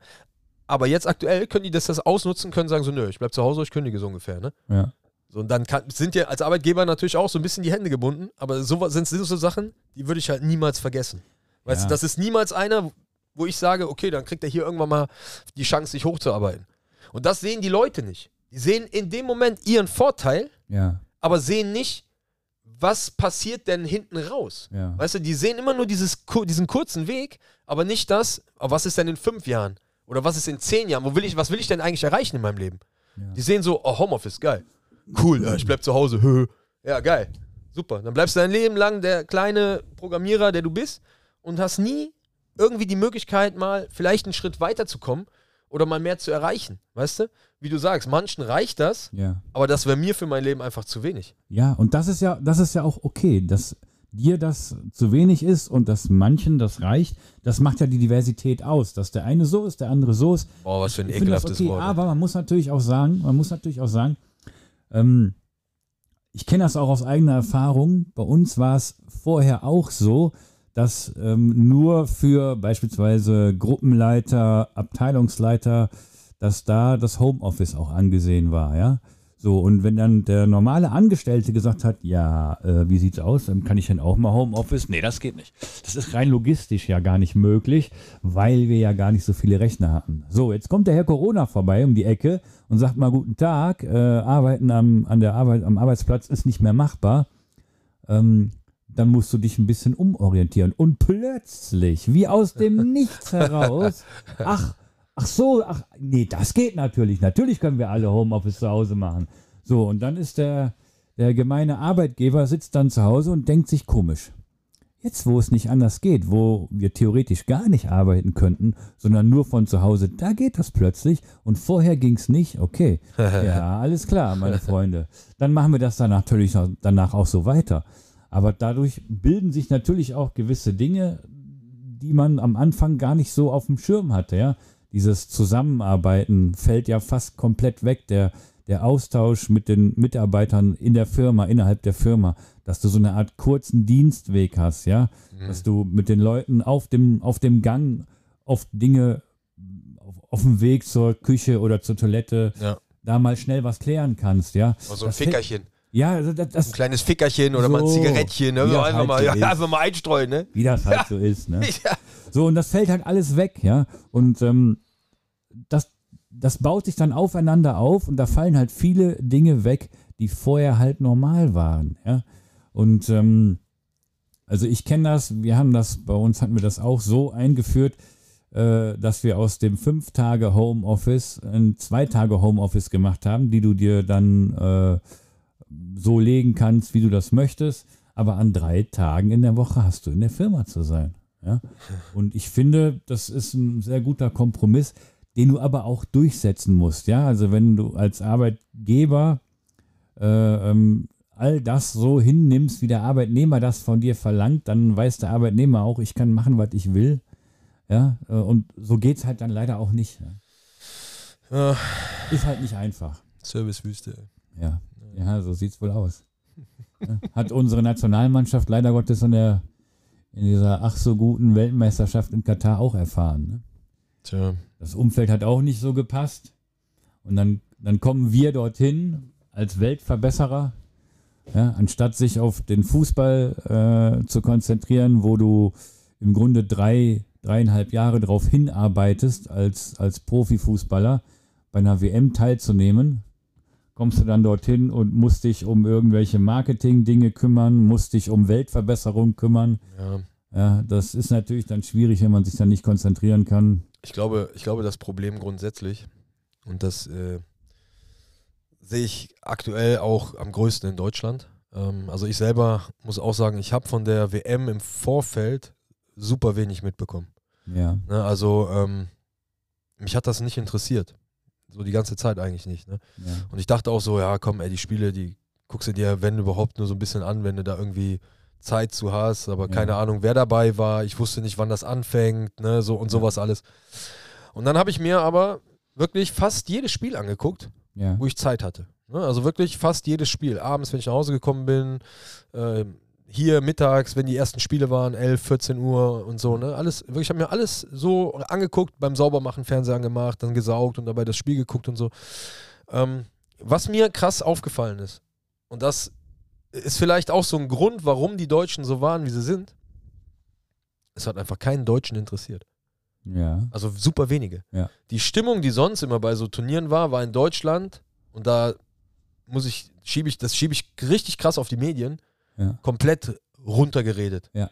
Aber jetzt aktuell können die das, das ausnutzen, können sagen so, nö, ich bleib zu Hause, ich kündige so ungefähr. Ne? Ja. So, und dann kann, sind ja als Arbeitgeber natürlich auch so ein bisschen die Hände gebunden. Aber so sind so Sachen, die würde ich halt niemals vergessen. Weißt Ja. du, das ist niemals einer, wo ich sage, okay, dann kriegt er hier irgendwann mal die Chance, sich hochzuarbeiten. Und das sehen die Leute nicht. Die sehen in dem Moment ihren Vorteil, Ja, aber sehen nicht, was passiert denn hinten raus. ja. Weißt du, die sehen immer nur dieses, diesen kurzen Weg, aber nicht das, aber was ist denn in fünf Jahren? Oder was ist in zehn Jahren? Wo will ich, was will ich denn eigentlich erreichen in meinem Leben? Ja. Die sehen so, oh, Homeoffice, geil. Cool, ja, ich bleib zu Hause. hö. ja, geil. Super. Dann bleibst du dein Leben lang der kleine Programmierer, der du bist und hast nie irgendwie die Möglichkeit, mal vielleicht einen Schritt weiterzukommen oder mal mehr zu erreichen. Weißt du? Wie du sagst, manchen reicht das, Ja. aber das wäre mir für mein Leben einfach zu wenig. Ja, und das ist ja, das ist ja auch okay, dass dir das zu wenig ist und dass manchen das reicht. Das macht ja die Diversität aus, dass der eine so ist, der andere so ist. Boah, was für ein ekelhaftes okay, Wort. aber man muss natürlich auch sagen, man muss natürlich auch sagen, ähm, ich kenne das auch aus eigener Erfahrung. Bei uns war es vorher auch so, dass ähm, nur für beispielsweise Gruppenleiter, Abteilungsleiter, dass da das Homeoffice auch angesehen war, ja. So, und wenn dann der normale Angestellte gesagt hat, ja, äh, wie sieht's aus, dann kann ich dann auch mal Homeoffice? Nee, das geht nicht. Das ist rein logistisch ja gar nicht möglich, weil wir ja gar nicht so viele Rechner hatten. So, jetzt kommt der Herr Corona vorbei um die Ecke und sagt mal guten Tag, äh, arbeiten am, an der Arbeit, am Arbeitsplatz ist nicht mehr machbar. Ähm, dann musst du dich ein bisschen umorientieren. Und plötzlich, wie aus dem Nichts heraus, ach, ach so, ach, nee, das geht natürlich. Natürlich können wir alle Homeoffice zu Hause machen. So, und dann ist der, der gemeine Arbeitgeber sitzt dann zu Hause und denkt sich komisch. Jetzt, wo es nicht anders geht, wo wir theoretisch gar nicht arbeiten könnten, sondern nur von zu Hause, da geht das plötzlich und vorher ging es nicht. Okay, ja, alles klar, meine Freunde. Dann machen wir das dann natürlich danach auch so weiter. Aber dadurch bilden sich natürlich auch gewisse Dinge, die man am Anfang gar nicht so auf dem Schirm hatte. Ja? Dieses Zusammenarbeiten fällt ja fast komplett weg. Der, der Austausch mit den Mitarbeitern in der Firma, innerhalb der Firma, dass du so eine Art kurzen Dienstweg hast, ja, mhm. dass du mit den Leuten auf dem, auf dem Gang oft Dinge auf, auf dem Weg zur Küche oder zur Toilette ja. da mal schnell was klären kannst, ja. Also ein Fickerchen. Ja, also das, das ein kleines Fickerchen oder so, mal ein Zigarettchen, ne? einfach, halt mal, so ja, einfach mal einstreuen, ne? Wie das halt ja. so ist, ne? So, und das fällt halt alles weg, ja. Und ähm, das, das baut sich dann aufeinander auf und da fallen halt viele Dinge weg, die vorher halt normal waren, ja. Und ähm, also ich kenne das, wir haben das, bei uns hatten wir das auch so eingeführt, äh, dass wir aus dem fünf Tage Homeoffice ein zwei Tage Homeoffice gemacht haben, die du dir dann äh, so legen kannst, wie du das möchtest. Aber an drei Tagen in der Woche hast du in der Firma zu sein. Ja? Und ich finde, das ist ein sehr guter Kompromiss, den du aber auch durchsetzen musst. Ja, also wenn du als Arbeitgeber äh, ähm, all das so hinnimmst, wie der Arbeitnehmer das von dir verlangt, dann weiß der Arbeitnehmer auch, ich kann machen, was ich will. Ja, äh, und so geht es halt dann leider auch nicht. Ja. Ja. Ist halt nicht einfach. Servicewüste. Ja. Ja, so sieht es wohl aus. Hat unsere Nationalmannschaft leider Gottes in, der, in dieser ach so guten Weltmeisterschaft in Katar auch erfahren. Ne? Tja. Das Umfeld hat auch nicht so gepasst. Und dann, dann kommen wir dorthin als Weltverbesserer, ja, anstatt sich auf den Fußball äh, zu konzentrieren, wo du im Grunde drei, dreieinhalb Jahre darauf hinarbeitest, als, als Profifußballer bei einer WM teilzunehmen, kommst du dann dorthin und musst dich um irgendwelche Marketing-Dinge kümmern, musst dich um Weltverbesserung kümmern. Ja. Ja. das ist natürlich dann schwierig, wenn man sich dann nicht konzentrieren kann. Ich glaube, ich glaube, das Problem grundsätzlich, und das äh, sehe ich aktuell auch am größten in Deutschland. Ähm, also ich selber muss auch sagen, ich habe von der WM im Vorfeld super wenig mitbekommen. Ja. Ne, also ähm, mich hat das nicht interessiert. So die ganze Zeit eigentlich nicht. Ne? Ja. Und ich dachte auch so, ja, komm, ey, die Spiele, die guckst du dir, wenn überhaupt, nur so ein bisschen an, wenn du da irgendwie Zeit zu hast, aber ja. keine Ahnung, wer dabei war. Ich wusste nicht, wann das anfängt, ne, so und ja. sowas alles. Und dann habe ich mir aber wirklich fast jedes Spiel angeguckt, wo ich Zeit hatte. Ne? Also wirklich fast jedes Spiel. Abends, wenn ich nach Hause gekommen bin, äh, hier mittags, wenn die ersten Spiele waren, 11, 14 Uhr und so, ne? Alles, wirklich, ich habe mir alles so angeguckt, beim Saubermachen Fernseher angemacht, dann gesaugt und dabei das Spiel geguckt und so. Ähm, was mir krass aufgefallen ist, und das ist vielleicht auch so ein Grund, warum die Deutschen so waren, wie sie sind, es hat einfach keinen Deutschen interessiert. Ja. Also super wenige. Ja. Die Stimmung, die sonst immer bei so Turnieren war, war in Deutschland und da muss ich, schiebe ich, das schiebe ich richtig krass auf die Medien ja. komplett runtergeredet. Ja.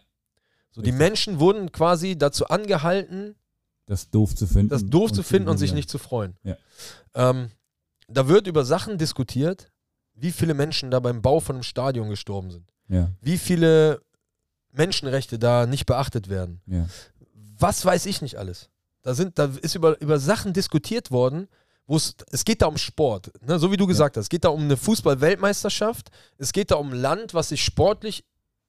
So, die Menschen wurden quasi dazu angehalten, das doof zu finden. Das doof zu finden und sich nicht zu freuen. Ja. Ähm, da wird über Sachen diskutiert, wie viele Menschen da beim Bau von einem Stadion gestorben sind. Ja. Wie viele Menschenrechte da nicht beachtet werden. Ja. Was weiß ich nicht alles. Da, sind, da ist über, über Sachen diskutiert worden, wo es, es geht da um Sport, ne? so wie du gesagt ja. hast. Es geht da um eine Fußball-Weltmeisterschaft. Es geht da um ein Land, was sich sportlich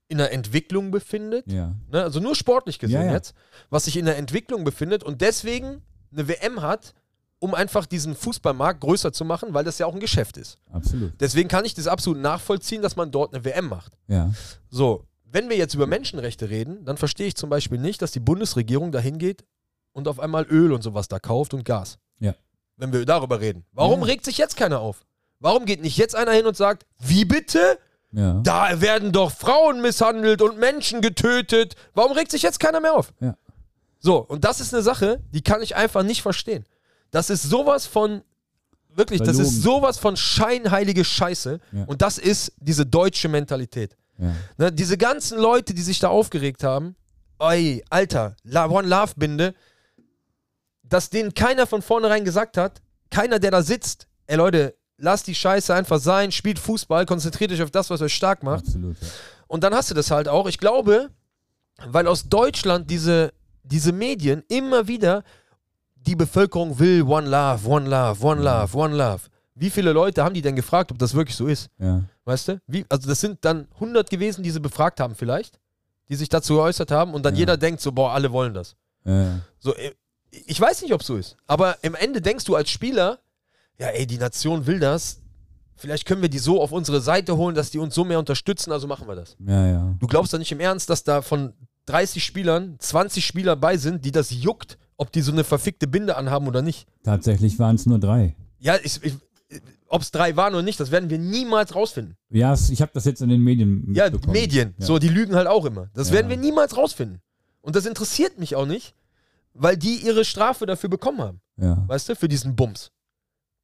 in der Entwicklung befindet. Ja. Ne? Also nur sportlich gesehen ja, jetzt, was sich in der Entwicklung befindet und deswegen eine WM hat, um einfach diesen Fußballmarkt größer zu machen, weil das ja auch ein Geschäft ist. Absolut. Deswegen kann ich das absolut nachvollziehen, dass man dort eine WM macht. Ja. So, wenn wir jetzt über Menschenrechte reden, dann verstehe ich zum Beispiel nicht, dass die Bundesregierung dahin geht und auf einmal Öl und sowas da kauft und Gas. Ja wenn wir darüber reden. Warum ja. regt sich jetzt keiner auf? Warum geht nicht jetzt einer hin und sagt, wie bitte? Ja. Da werden doch Frauen misshandelt und Menschen getötet. Warum regt sich jetzt keiner mehr auf? Ja. So, und das ist eine Sache, die kann ich einfach nicht verstehen. Das ist sowas von, wirklich, das ist sowas von scheinheilige Scheiße. Ja. Und das ist diese deutsche Mentalität. Ja. Ne, diese ganzen Leute, die sich da aufgeregt haben, ey, Alter, One Love Binde, dass denen keiner von vornherein gesagt hat, keiner, der da sitzt, ey Leute, lasst die Scheiße einfach sein, spielt Fußball, konzentriert euch auf das, was euch stark macht. Absolut. Ja. Und dann hast du das halt auch. Ich glaube, weil aus Deutschland diese, diese Medien immer wieder die Bevölkerung will One Love, One Love, One Love, One Love. Wie viele Leute haben die denn gefragt, ob das wirklich so ist? Ja. Weißt du? Wie, also das sind dann 100 gewesen, die sie befragt haben vielleicht, die sich dazu geäußert haben und dann Ja. jeder denkt so, boah, alle wollen das. Ja. So, äh, ich weiß nicht, ob es so ist, aber im Ende denkst du als Spieler, ja ey, die Nation will das, vielleicht können wir die so auf unsere Seite holen, dass die uns so mehr unterstützen, also machen wir das. ja, ja. Du glaubst doch nicht im Ernst, dass da von 30 Spielern 20 Spieler bei sind, die das juckt, ob die so eine verfickte Binde anhaben oder nicht. Tatsächlich waren es nur drei. Ja, ich, ich, ob es drei waren oder nicht, das werden wir niemals rausfinden. Ja, ich habe das jetzt in den Medien Ja. Medien, Ja. so, die lügen halt auch immer. Das Ja. werden wir niemals rausfinden. Und das interessiert mich auch nicht, weil die ihre Strafe dafür bekommen haben, Ja. weißt du, für diesen Bums.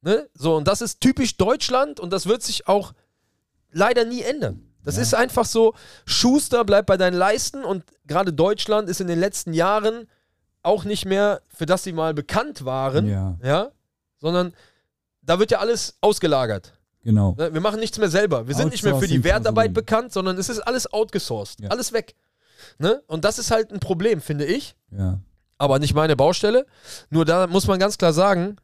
Ne? So, und das ist typisch Deutschland und das wird sich auch leider nie ändern. Das ist einfach so, Schuster bleibt bei deinen Leisten und gerade Deutschland ist in den letzten Jahren auch nicht mehr, für das sie mal bekannt waren, Ja. ja, sondern da wird ja alles ausgelagert. Genau. Ne? Wir machen nichts mehr selber. Wir sind nicht mehr für die Wertarbeit bekannt, sondern es ist alles outgesourced. Ja. Alles weg. Ne? Und das ist halt ein Problem, finde ich. Ja. Aber nicht meine Baustelle. Nur da muss man ganz klar sagen,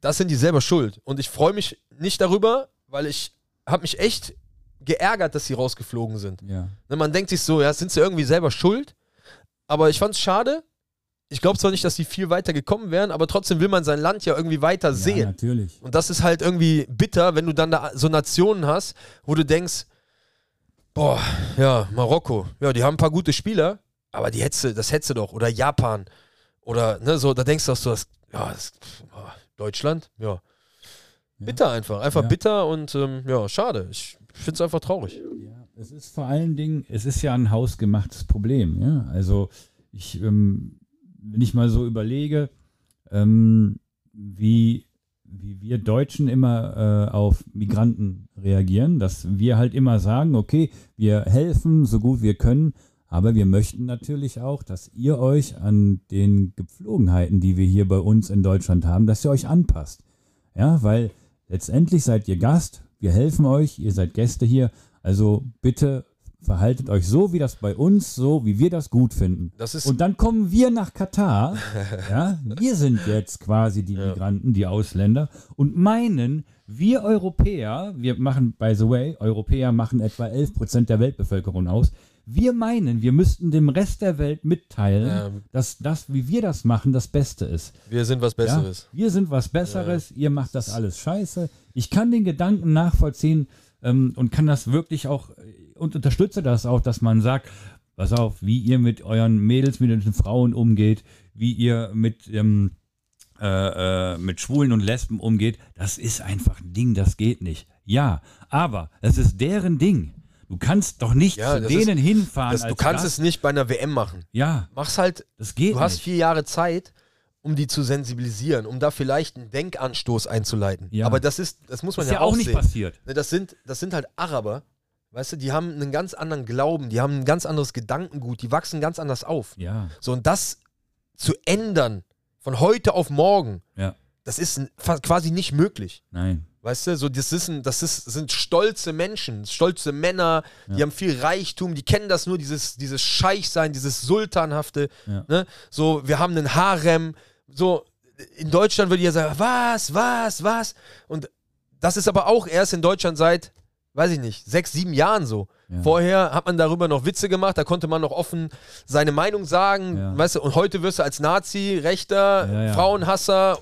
das sind die selber schuld. Und ich freue mich nicht darüber, weil ich habe mich echt geärgert, dass sie rausgeflogen sind. Ja. Ne, man denkt sich so, ja, sind sie irgendwie selber schuld? Aber ich fand es schade. Ich glaube zwar nicht, dass sie viel weiter gekommen wären, aber trotzdem will man sein Land ja irgendwie weiter Ja, sehen. natürlich. Und das ist halt irgendwie bitter, wenn du dann da so Nationen hast, wo du denkst, boah, ja, Marokko, ja, die haben ein paar gute Spieler, aber die hättest das hättest du doch. Oder Japan. Oder, ne, so, da denkst du auch so, das, ja, das, Deutschland, ja. Ja. Bitter einfach. Einfach Ja. bitter und ähm, ja, schade. Ich finde es einfach traurig. Ja, es ist vor allen Dingen, es ist ja ein hausgemachtes Problem. Ja? Also ich, ähm, wenn ich mal so überlege, ähm, wie, wie wir Deutschen immer äh, auf Migranten reagieren, dass wir halt immer sagen, okay, wir helfen so gut wir können, aber wir möchten natürlich auch, dass ihr euch an den Gepflogenheiten, die wir hier bei uns in Deutschland haben, dass ihr euch anpasst. Ja, weil letztendlich seid ihr Gast, wir helfen euch, ihr seid Gäste hier, also bitte verhaltet euch so, wie das bei uns, so wie wir das gut finden. Das ist, Und dann kommen wir nach Katar, ja, wir sind jetzt quasi die Ja. Migranten, die Ausländer und meinen, wir Europäer, wir machen, by the way, Europäer machen etwa 11% der Weltbevölkerung aus, wir meinen, wir müssten dem Rest der Welt mitteilen, Ja. dass das, wie wir das machen, das Beste ist. wir sind was Besseres. Ja, wir sind was Besseres, ihr macht das alles scheiße. Ich kann den Gedanken nachvollziehen ähm, und kann das wirklich auch und unterstütze das auch, dass man sagt, pass auf, wie ihr mit euren Mädels, mit den Frauen umgeht, wie ihr mit, ähm, äh, äh, mit Schwulen und Lesben umgeht, das ist einfach ein Ding, das geht nicht. Ja, aber es ist deren Ding. Du kannst doch nicht Ja, zu denen hinfahren. Das, du kannst Gast. es nicht bei einer WM machen. Ja, Mach's halt das geht Du hast nicht. vier Jahre Zeit, um die zu sensibilisieren, um da vielleicht einen Denkanstoß einzuleiten. Ja. Aber das ist, das muss man ist ja, ja auch auch nicht sehen. passiert. Ne, Das sind, das sind halt Araber, weißt du, die haben einen ganz anderen Glauben, die haben ein ganz anderes Gedankengut, die wachsen ganz anders auf. Ja, So, und das zu ändern, von heute auf morgen, ja, das ist quasi nicht möglich. nein. Weißt du, so das, ist ein, das ist, sind stolze Menschen, stolze Männer, die Ja. haben viel Reichtum, die kennen das nur, dieses, dieses Scheichsein, dieses Sultanhafte. Ja. Ne? So, wir haben einen Harem. So, in Deutschland würde ich ja sagen, was, was, was? Und das ist aber auch erst in Deutschland seit, weiß ich nicht, sechs, sieben Jahren so. Ja. Vorher hat man darüber noch Witze gemacht, da konnte man noch offen seine Meinung sagen, Ja. weißt du, und heute wirst du als Nazi, Rechter, Ja. Frauenhasser,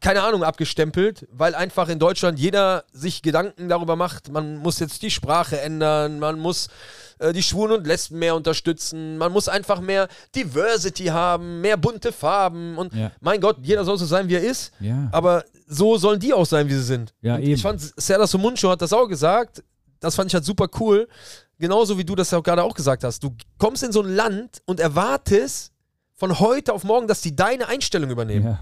keine Ahnung, abgestempelt, weil einfach in Deutschland jeder sich Gedanken darüber macht, man muss jetzt die Sprache ändern, man muss äh, die Schwulen und Lesben mehr unterstützen, man muss einfach mehr Diversity haben, mehr bunte Farben und mein Gott, jeder soll so sein, wie er ist. Aber so sollen die auch sein, wie sie sind. Ja, Und eben. Ich fand, Serdar Somuncu hat das auch gesagt. Das fand ich halt super cool. Genauso wie du das ja auch gerade auch gesagt hast. Du kommst in so ein Land und erwartest von heute auf morgen, dass die deine Einstellung übernehmen. Ja,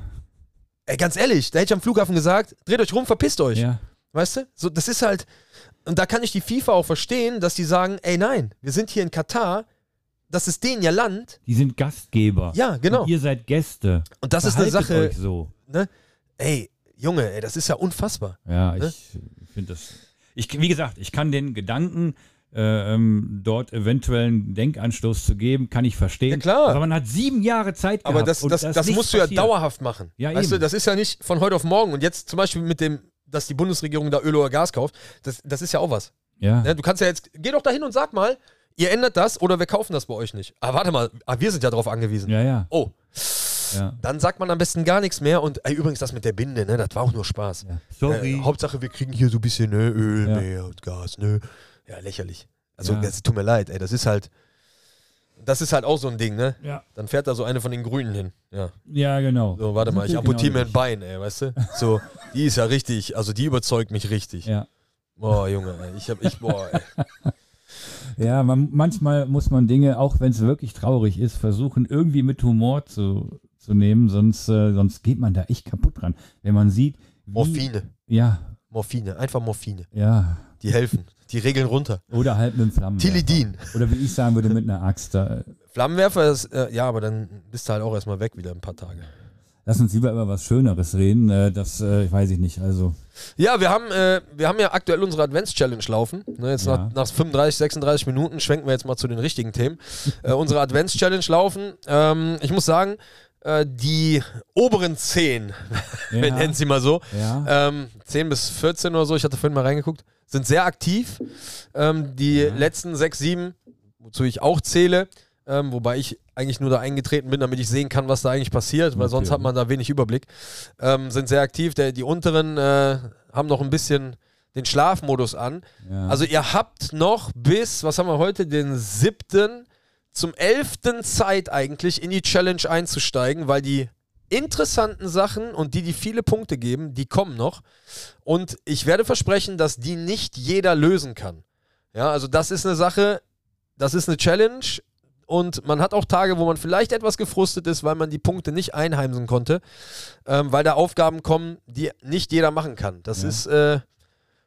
Ey, ganz ehrlich, da hätte ich am Flughafen gesagt, dreht euch rum, verpisst euch. ja. Weißt du? So, das ist halt. Und da kann ich die FIFA auch verstehen, dass die sagen, ey nein, wir sind hier in Katar, das ist denen ja Land. Die sind Gastgeber. Ja, genau. Und ihr seid Gäste. Und das ist eine Verhaltet Sache, Euch so. ne? Ey, Junge, ey, das ist ja unfassbar. Ja, Ne? ich finde das. Ich, wie gesagt, ich kann den Gedanken, äh, ähm, dort eventuell einen Denkanstoß zu geben, kann ich verstehen. Ja, klar. Aber man hat sieben Jahre Zeit gehabt. Aber das, das, das nichts musst du ja passiert. dauerhaft machen. Ja, weißt eben. du, das ist ja nicht von heute auf morgen. Und jetzt zum Beispiel mit dem, dass die Bundesregierung da Öl oder Gas kauft, das, das ist ja auch was. Ja. Ne? Du kannst ja jetzt, geh doch dahin und sag mal, ihr ändert das oder wir kaufen das bei euch nicht. Aber warte mal, ah, wir sind ja darauf angewiesen. ja, ja. Oh, ja. dann sagt man am besten gar nichts mehr. Und ey, übrigens, das mit der Binde, ne, das war auch nur Spaß. ja. Sorry. Äh, Hauptsache, wir kriegen hier so ein bisschen ne, Öl Ja. mehr und Gas, ne? Ja, lächerlich. Also, Ja. das tut mir leid, ey, das ist halt, das ist halt auch so ein Ding, ne? ja. Dann fährt da so eine von den Grünen hin. Ja. ja, genau. So, warte mal, ich Genau amputiere mir das. ein Bein, ey, weißt du? So, die ist ja richtig, also die überzeugt mich richtig. Ja. Boah, Junge, ey, ich hab, ich, boah, ey. Ja, man, manchmal muss man Dinge, auch wenn es wirklich traurig ist, versuchen irgendwie mit Humor zu, zu nehmen, sonst, äh, sonst geht man da echt kaputt dran. Wenn man sieht, wie, Morphine, Ja, Morphine, einfach Morphine. ja. Die helfen, die regeln runter. Oder halt mit dem Flammenwerfer. Tilidin. Oder wie ich sagen würde, mit einer Axt. Da, Flammenwerfer ist, äh, ja, aber dann bist du halt auch erstmal weg wieder ein paar Tage. lass uns lieber über was Schöneres reden. Äh, das äh, weiß ich nicht. Also, Ja, wir haben, äh, wir haben ja aktuell unsere Advents-Challenge laufen. Ne, jetzt Ja. nach, nach 35, 36 Minuten schwenken wir jetzt mal zu den richtigen Themen. äh, unsere Advents-Challenge laufen. Ähm, ich muss sagen, äh, die oberen 10, wir ja, nennen sie mal so, ja, ähm, 10 bis 14 oder so, ich hatte vorhin mal reingeguckt, sind sehr aktiv. Ähm, die Ja. letzten 6, 7, wozu ich auch zähle, ähm, wobei ich eigentlich nur da eingetreten bin, damit ich sehen kann, was da eigentlich passiert, weil sonst Natürlich. hat man da wenig Überblick. Ähm, sind sehr aktiv. Der, die unteren äh, haben noch ein bisschen den Schlafmodus an. ja. Also ihr habt noch bis, was haben wir heute, den 7. zum 11. Zeit eigentlich in die Challenge einzusteigen, weil die interessanten Sachen und die, die viele Punkte geben, die kommen noch. Und ich werde versprechen, dass die nicht jeder lösen kann. Ja, also das ist eine Sache, das ist eine Challenge und man hat auch Tage, wo man vielleicht etwas gefrustet ist, weil man die Punkte nicht einheimsen konnte, ähm, weil da Aufgaben kommen, die nicht jeder machen kann. Das Ja. ist äh,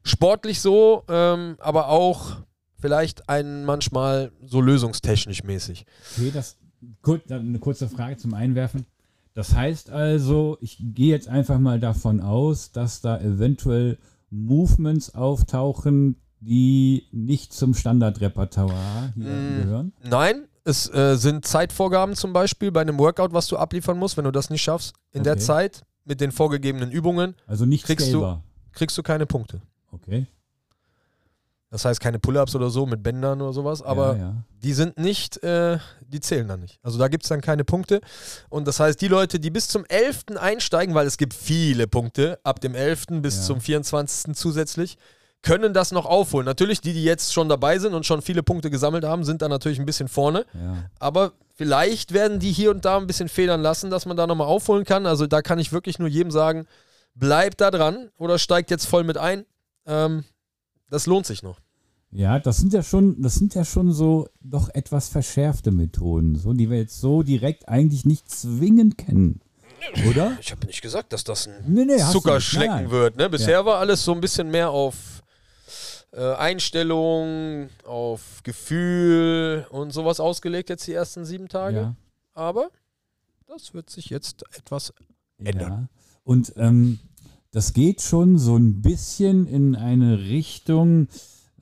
sportlich so, ähm, aber auch vielleicht ein manchmal so lösungstechnisch mäßig. okay, das, gut, eine kurze Frage zum Einwerfen. Das heißt also, ich gehe jetzt einfach mal davon aus, dass da eventuell Movements auftauchen, die nicht zum Standardrepertoire Mm. gehören. Nein, es äh, sind Zeitvorgaben zum Beispiel bei einem Workout, was du abliefern musst. Wenn du das nicht schaffst in der Okay. Zeit mit den vorgegebenen Übungen, Also nicht Kriegst du- kriegst du keine Punkte. Okay. Das heißt keine Pull-ups oder so mit Bändern oder sowas, aber ja, ja. die sind nicht, äh, die zählen dann nicht. Also da gibt es dann keine Punkte. Und das heißt, die Leute, die bis zum 11. einsteigen, weil es gibt viele Punkte, ab dem 11. bis Ja. zum 24. zusätzlich, können das noch aufholen. Natürlich, die, die jetzt schon dabei sind und schon viele Punkte gesammelt haben, sind da natürlich ein bisschen vorne. Aber vielleicht werden die hier und da ein bisschen federn lassen, dass man da nochmal aufholen kann. Also da kann ich wirklich nur jedem sagen, bleibt da dran oder steigt jetzt voll mit ein. Ähm, das lohnt sich noch. Ja, das sind ja schon, das sind ja schon so doch etwas verschärfte Methoden, so die wir jetzt so direkt eigentlich nicht zwingend kennen. Oder? Ich habe nicht gesagt, dass das ein Nee, nee, Zuckerschlecken wird. Ne? Bisher war alles so ein bisschen mehr auf äh, Einstellung, auf Gefühl und sowas ausgelegt jetzt die ersten sieben Tage. Ja. Aber das wird sich jetzt etwas ändern. Ja. Und ähm, das geht schon so ein bisschen in eine Richtung,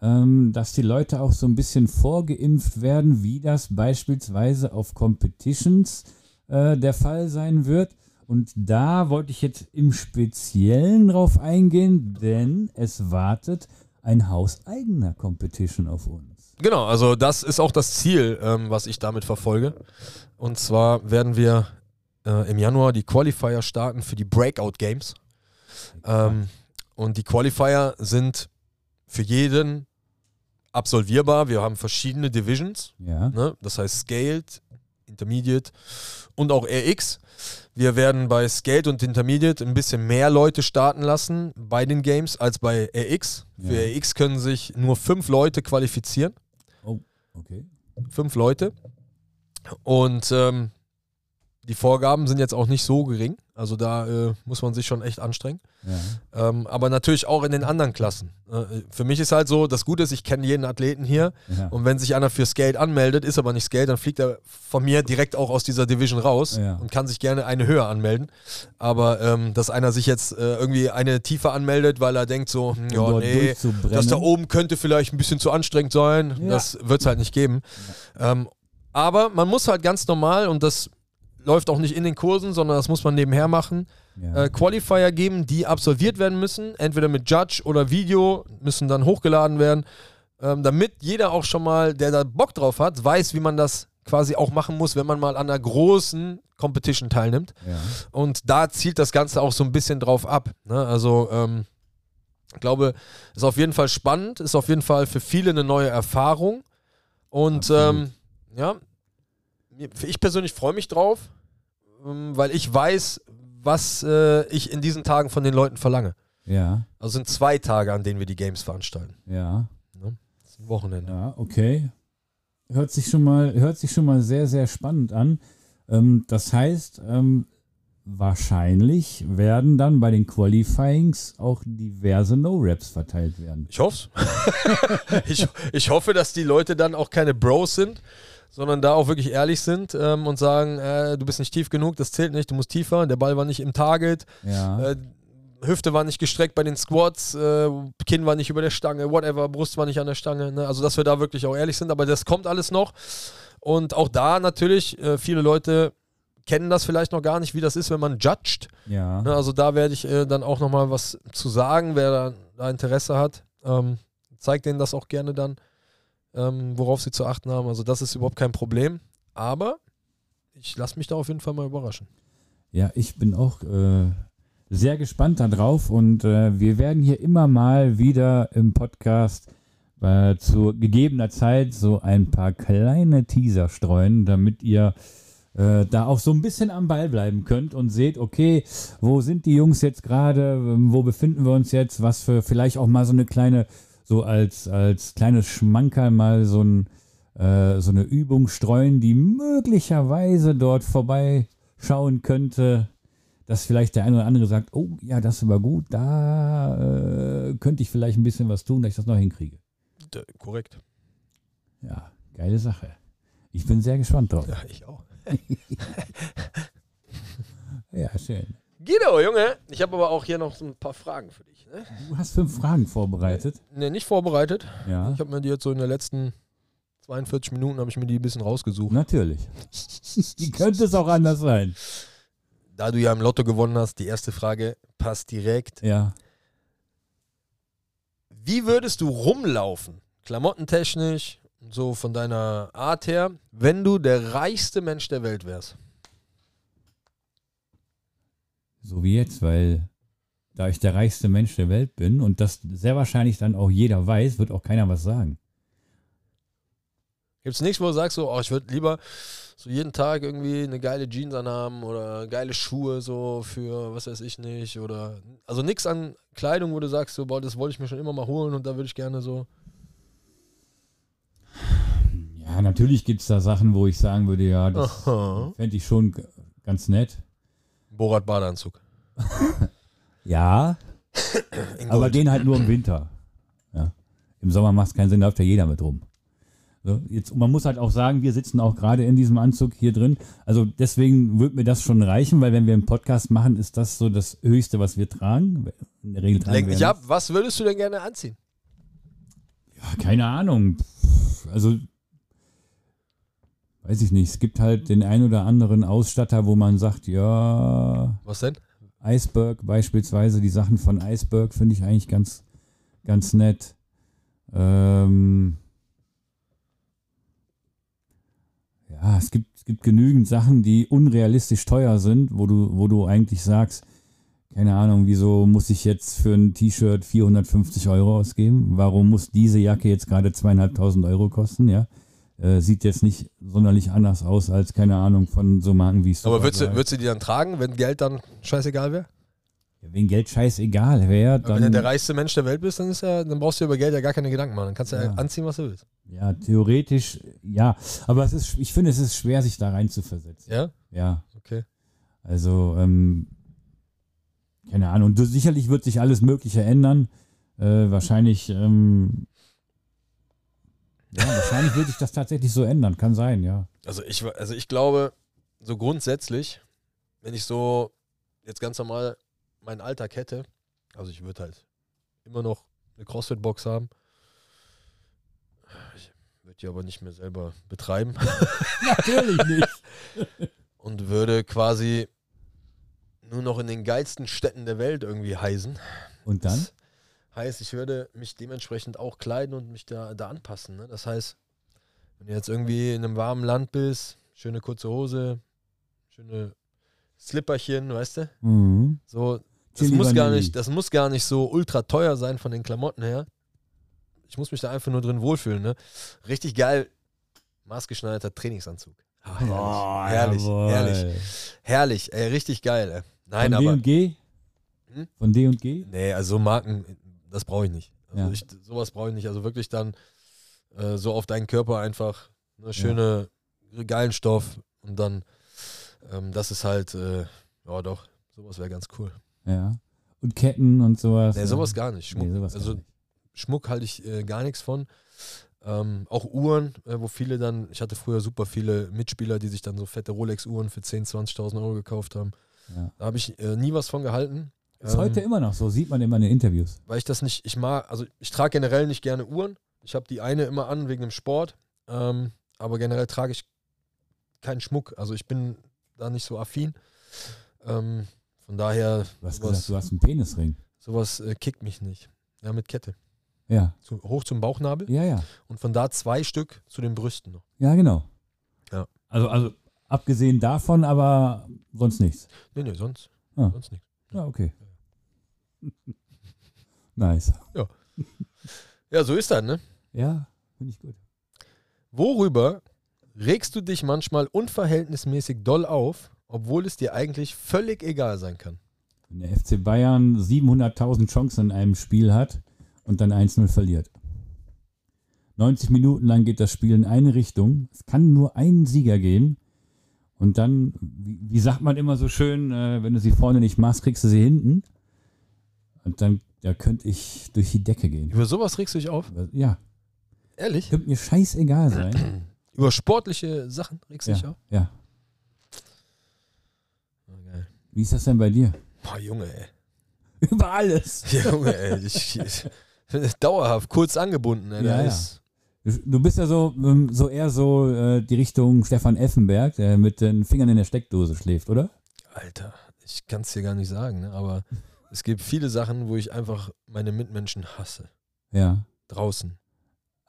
dass die Leute auch so ein bisschen vorgeimpft werden, wie das beispielsweise auf Competitions äh, der Fall sein wird. Und da wollte ich jetzt im Speziellen drauf eingehen, denn es wartet ein hauseigener Competition auf uns. Genau, also das ist auch das Ziel, ähm, was ich damit verfolge. Und zwar werden wir äh, im Januar die Qualifier starten für die Breakout Games. Ähm, und die Qualifier sind für jeden absolvierbar. Wir haben verschiedene Divisions. Ja, Ne? Das heißt Scaled, Intermediate und auch RX. Wir werden bei Skate und Intermediate ein bisschen mehr Leute starten lassen bei den Games als bei RX. Für Ja. RX können sich nur fünf Leute qualifizieren. Oh, okay. Fünf Leute. Und ähm, die Vorgaben sind jetzt auch nicht so gering. Also da äh, muss man sich schon echt anstrengen. Ja. Ähm, aber natürlich auch in den anderen Klassen. Äh, für mich ist halt so, das Gute ist, ich kenne jeden Athleten hier. Ja. Und wenn sich einer für Skate anmeldet, ist aber nicht Skate, dann fliegt er von mir direkt auch aus dieser Division raus Ja. und kann sich gerne eine höher anmelden. Aber ähm, dass einer sich jetzt äh, irgendwie eine tiefer anmeldet, weil er denkt so, hm, ja, nee, das da oben könnte vielleicht ein bisschen zu anstrengend sein. Das wird es halt nicht geben. Ähm, aber man muss halt ganz normal, und das läuft auch nicht in den Kursen, sondern das muss man nebenher machen, Ja. äh, Qualifier geben, die absolviert werden müssen, entweder mit Judge oder Video, müssen dann hochgeladen werden, ähm, damit jeder auch schon mal, der da Bock drauf hat, weiß, wie man das quasi auch machen muss, wenn man mal an einer großen Competition teilnimmt. ja. Und da zielt das Ganze auch so ein bisschen drauf ab. Ne? Also, ähm, ich glaube, ist auf jeden Fall spannend, ist auf jeden Fall für viele eine neue Erfahrung. Und ähm, ja, ich persönlich freue mich drauf, ähm, weil ich weiß, was äh, ich in diesen Tagen von den Leuten verlange. Ja, Also sind zwei Tage, an denen wir die Games veranstalten. ja, Das ist ein Wochenende. ja, okay. Hört sich schon mal, hört sich schon mal sehr, sehr spannend an. Ähm, das heißt, ähm, wahrscheinlich werden dann bei den Qualifyings auch diverse No-Raps verteilt werden. Ich hoffe ich, ich hoffe, dass die Leute dann auch keine Bros sind, sondern da auch wirklich ehrlich sind ähm, und sagen, äh, du bist nicht tief genug, das zählt nicht, du musst tiefer, der Ball war nicht im Target, Ja, äh, Hüfte war nicht gestreckt bei den Squats, äh, Kinn war nicht über der Stange, whatever, Brust war nicht an der Stange. Ne? Also, dass wir da wirklich auch ehrlich sind, aber das kommt alles noch. Und auch da natürlich, äh, viele Leute kennen das vielleicht noch gar nicht, wie das ist, wenn man judged. ja. Ne, also da werde ich äh, dann auch nochmal was zu sagen, wer da, da Interesse hat. Ähm, zeigt denen das auch gerne dann, ähm, worauf sie zu achten haben. Also das ist überhaupt kein Problem. Aber ich lasse mich da auf jeden Fall mal überraschen. Ja, ich bin auch äh, sehr gespannt darauf und äh, wir werden hier immer mal wieder im Podcast äh, zu gegebener Zeit so ein paar kleine Teaser streuen, damit ihr äh, da auch so ein bisschen am Ball bleiben könnt und seht, okay, wo sind die Jungs jetzt gerade, wo befinden wir uns jetzt, was für vielleicht auch mal so eine kleine, so als, als kleines Schmankerl mal so, ein, äh, so eine Übung streuen, die möglicherweise dort vorbeischauen könnte, dass vielleicht der eine oder andere sagt, oh ja, das war gut, da äh, könnte ich vielleicht ein bisschen was tun, dass ich das noch hinkriege. D korrekt. Ja, geile Sache. Ich bin sehr gespannt drauf. Ja, ich auch. Ja, schön. Guido, Junge, ich habe aber auch hier noch so ein paar Fragen für dich. Du hast fünf Fragen vorbereitet. nee, nicht vorbereitet. Ja, Ich habe mir die jetzt so in den letzten 42 Minuten habe ich mir die ein bisschen rausgesucht. natürlich. Wie könnte es auch anders sein? Da du ja im Lotto gewonnen hast, die erste Frage passt direkt. Ja. Wie würdest du rumlaufen, klamottentechnisch, so von deiner Art her, wenn du der reichste Mensch der Welt wärst? So wie jetzt, weil da ich der reichste Mensch der Welt bin und das sehr wahrscheinlich dann auch jeder weiß, wird auch keiner was sagen. Gibt es nichts, wo du sagst, so, oh, ich würde lieber so jeden Tag irgendwie eine geile Jeans anhaben oder geile Schuhe so für was weiß ich nicht oder also nichts an Kleidung, wo du sagst, so, boah, das wollte ich mir schon immer mal holen und da würde ich gerne so. Ja, natürlich gibt es da Sachen, wo ich sagen würde, ja, das fände ich schon ganz nett. Borat Badeanzug. Ja, aber den halt nur im Winter. Ja. Im Sommer macht es keinen Sinn, da läuft ja jeder mit rum. So, jetzt, und man muss halt auch sagen, wir sitzen auch gerade in diesem Anzug hier drin. Also deswegen wird mir das schon reichen, weil wenn wir einen Podcast machen, ist das so das Höchste, was wir tragen. In der Regel tragen Lenk wir mich ab, was würdest du denn gerne anziehen? Ja, keine Ahnung. Also, weiß ich nicht. Es gibt halt den ein oder anderen Ausstatter, wo man sagt, ja, Was denn? Iceberg beispielsweise, die Sachen von Iceberg finde ich eigentlich ganz, ganz nett. Ähm ja, es gibt, es gibt genügend Sachen, die unrealistisch teuer sind, wo du, wo du eigentlich sagst, keine Ahnung, wieso muss ich jetzt für ein T-Shirt 450 Euro ausgeben? Warum muss diese Jacke jetzt gerade zweieinhalbtausend Euro kosten? Ja, Äh, sieht jetzt nicht sonderlich anders aus als, keine Ahnung, von so Marken wie Aber würdest du, würdest du die dann tragen, wenn Geld dann scheißegal wäre? Wenn Geld scheißegal wäre, Wenn du dann. der reichste Mensch der Welt bist, dann, ist ja, dann brauchst du über Geld ja gar keine Gedanken machen. Dann kannst du ja, Ja. anziehen, was du willst. Ja, theoretisch, ja. Aber es ist, ich finde, es ist schwer, sich da rein zu versetzen. Ja? Ja. Okay. Also, ähm, keine Ahnung. Und sicherlich wird sich alles Mögliche ändern. Äh, wahrscheinlich, ähm, ja, wahrscheinlich wird sich das tatsächlich so ändern. Kann sein, ja. Also ich, also ich glaube, so grundsätzlich, wenn ich so jetzt ganz normal meinen Alltag hätte, also ich würde halt immer noch eine CrossFit-Box haben. Ich würde die aber nicht mehr selber betreiben Natürlich nicht. und würde quasi nur noch in den geilsten Städten der Welt irgendwie heisen. Und dann? Das heißt, ich würde mich dementsprechend auch kleiden und mich da, da anpassen. Ne? Das heißt, wenn du jetzt irgendwie in einem warmen Land bist, schöne kurze Hose, schöne Slipperchen, weißt du? Mhm. So, das muss, gar nicht, das muss gar nicht so ultra teuer sein von den Klamotten her. Ich muss mich da einfach nur drin wohlfühlen. Ne? Richtig geil, maßgeschneiderter Trainingsanzug. Ah, herrlich, Boah, herrlich, herrlich, herrlich, ey, richtig geil. Ey. Nein, Von aber D&G? Hm? Von D&G? Nee, also so Marken, das brauche ich nicht. Also Ja. ich, sowas brauche ich nicht. Also wirklich dann äh, so auf deinen Körper einfach eine schöne, geilen Stoff und dann, ähm, das ist halt, äh, ja doch, sowas wäre ganz cool. Ja. Und Ketten und sowas. Nee, sowas gar nicht. Schmuck, Nee, sowas also nicht. Schmuck halte ich äh, gar nichts von. Ähm, auch Uhren, äh, wo viele dann, ich hatte früher super viele Mitspieler, die sich dann so fette Rolex-Uhren für 10.000, 20.000 Euro gekauft haben. Ja. Da habe ich äh, nie was von gehalten. Ist Ähm, heute immer noch so, sieht man immer in den Interviews. weil ich das nicht, ich mag, also ich trage generell nicht gerne Uhren. Ich habe die eine immer an wegen dem Sport, ähm, aber generell trage ich keinen Schmuck. Also ich bin da nicht so affin. Ähm, von daher, Du hast sowas, gesagt, du hast einen Penisring. sowas äh, kickt mich nicht. Ja, mit Kette. Ja, Zu, hoch zum Bauchnabel ja, ja. und von da zwei Stück zu den Brüsten noch. Ja, genau. Ja. Also, also abgesehen davon, aber sonst nichts. Nee, nee, sonst, Ah. sonst nichts. Ja, okay. nice. Ja, so ist das, ne? Ja, finde ich gut. Worüber regst du dich manchmal unverhältnismäßig doll auf, obwohl es dir eigentlich völlig egal sein kann? Wenn der FC Bayern 700.000 Chancen in einem Spiel hat und dann 1-0 verliert. 90 Minuten lang geht das Spiel in eine Richtung. Es kann nur einen Sieger gehen. Und dann, wie, wie sagt man immer so schön, äh, wenn du sie vorne nicht machst, kriegst du sie hinten. Und dann, da könnte ich durch die Decke gehen. Über sowas regst du dich auf? Ja, Ehrlich? könnte mir scheißegal sein. Über sportliche Sachen regst du dich Ja, auf? ja. Oh. Wie ist das denn bei dir? Boah, Junge, ey. Über alles. Junge, ey. Ich, ich dauerhaft kurz angebunden, ey. Ja, ja. ist, Du bist ja so, ähm, so eher so äh, die Richtung Stefan Effenberg, der mit den Fingern in der Steckdose schläft, oder? Alter, ich kann es dir gar nicht sagen, ne? aber es gibt viele Sachen, wo ich einfach meine Mitmenschen hasse. Ja. Draußen.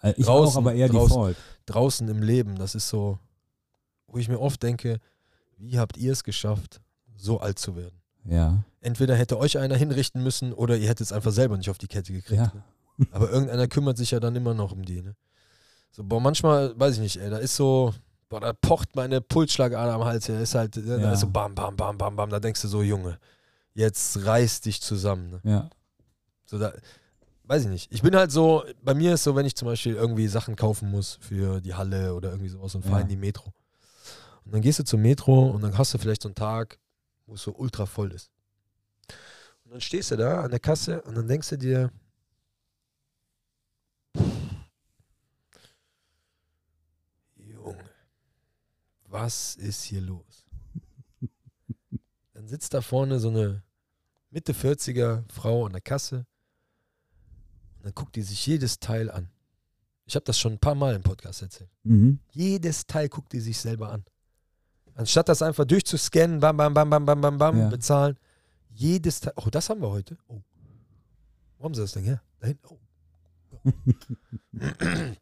Äh, Ich Draußen, auch, aber eher draußen. Default. Draußen im Leben. Das ist so, wo ich mir oft denke, wie habt ihr es geschafft, so alt zu werden? Ja. Entweder hätte euch einer hinrichten müssen oder ihr hättet es einfach selber nicht auf die Kette gekriegt. Ja. Ne? Aber irgendeiner kümmert sich ja dann immer noch um die. Ne? So, boah, manchmal, weiß ich nicht, ey, da ist so, boah, da pocht meine Pulsschlagader am Hals. Ja, ist halt, da Ja. ist so bam, bam, bam, bam, bam. Da denkst du so, Junge, jetzt reiß dich zusammen. Ne? Ja. So, da, weiß ich nicht. Ich bin halt so, bei mir ist so, wenn ich zum Beispiel irgendwie Sachen kaufen muss für die Halle oder irgendwie sowas und fahre Ja. in die Metro. Und dann gehst du zur Metro und dann hast du vielleicht so einen Tag, wo es so ultra voll ist. Und dann stehst du da an der Kasse und dann denkst du dir, Junge, was ist hier los? Dann sitzt da vorne so eine Mitte 40er Frau an der Kasse und dann guckt die sich jedes Teil an. Ich habe das schon ein paar Mal im Podcast erzählt. Mhm. Jedes Teil guckt die sich selber an. Anstatt das einfach durchzuscannen, bam, bam, bam, bam, bam, bam, bam, Ja. bezahlen. Jedes Teil. Oh, das haben wir heute. Oh. Wo haben sie das denn her? Da hinten. Oh.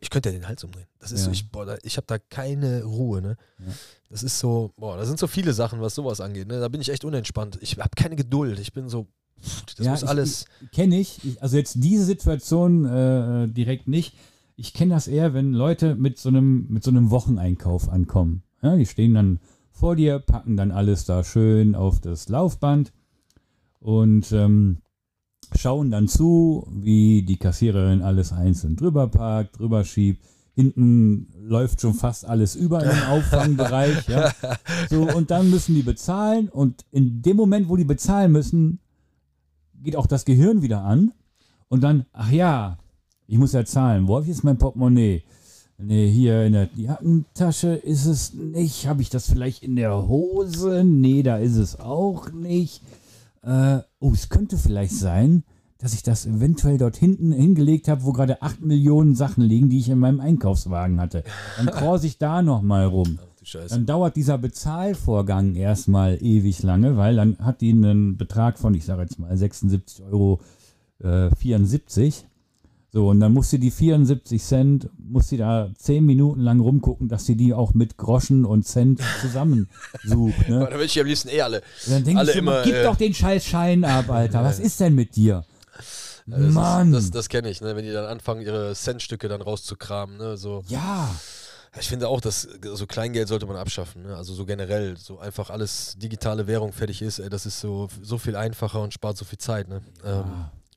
Ich könnte ja den Hals umdrehen. Das ist Ja. so, ich, boah, da, ich habe da keine Ruhe, ne? Ja. Das ist so, boah, da sind so viele Sachen, was sowas angeht, ne? Da bin ich echt unentspannt. Ich habe keine Geduld. Ich bin so, pff, das Ja, muss ich- alles. Kenne ich. ich. Also jetzt diese Situation äh, direkt nicht. ich kenne das eher, wenn Leute mit so einem, mit so einem Wocheneinkauf ankommen. Ja, die stehen dann vor dir, packen dann alles da schön auf das Laufband und ähm, schauen dann zu, wie die Kassiererin alles einzeln drüber parkt, drüber schiebt. Hinten läuft schon fast alles über den Auffangbereich. ja. So, und dann müssen die bezahlen. Und in dem Moment, wo die bezahlen müssen, geht auch das Gehirn wieder an. Und dann, ach ja, ich muss ja zahlen. Wo habe ich jetzt mein Portemonnaie? Nee, hier in der Jackentasche ist es nicht. Habe ich das vielleicht in der Hose? Nee, da ist es auch nicht. Äh, oh, es könnte vielleicht sein, dass ich das eventuell dort hinten hingelegt habe, wo gerade 8 Millionen Sachen liegen, die ich in meinem Einkaufswagen hatte. Dann krause ich da nochmal rum. Dann dauert dieser Bezahlvorgang erstmal ewig lange, weil dann hat die einen Betrag von, ich sage jetzt mal, 76,74 Euro. Äh, 74. So, und dann muss sie die 74 Cent, muss sie da 10 Minuten lang rumgucken, dass sie die auch mit Groschen und Cent zusammensucht. Ne? da will ich am liebsten eh alle. Und dann denke ich immer, immer, gib äh, doch den scheiß Schein ab, Alter. Was ist denn mit dir? Ja, das Mann. Ist, das das kenne ich, ne? wenn die dann anfangen, ihre Centstücke dann rauszukramen. Ne? So. ja, Ich finde auch, dass so Kleingeld sollte man abschaffen. Ne? Also so generell, so einfach alles digitale Währung fertig ist, ey, das ist so, so viel einfacher und spart so viel Zeit. Ne? Ähm,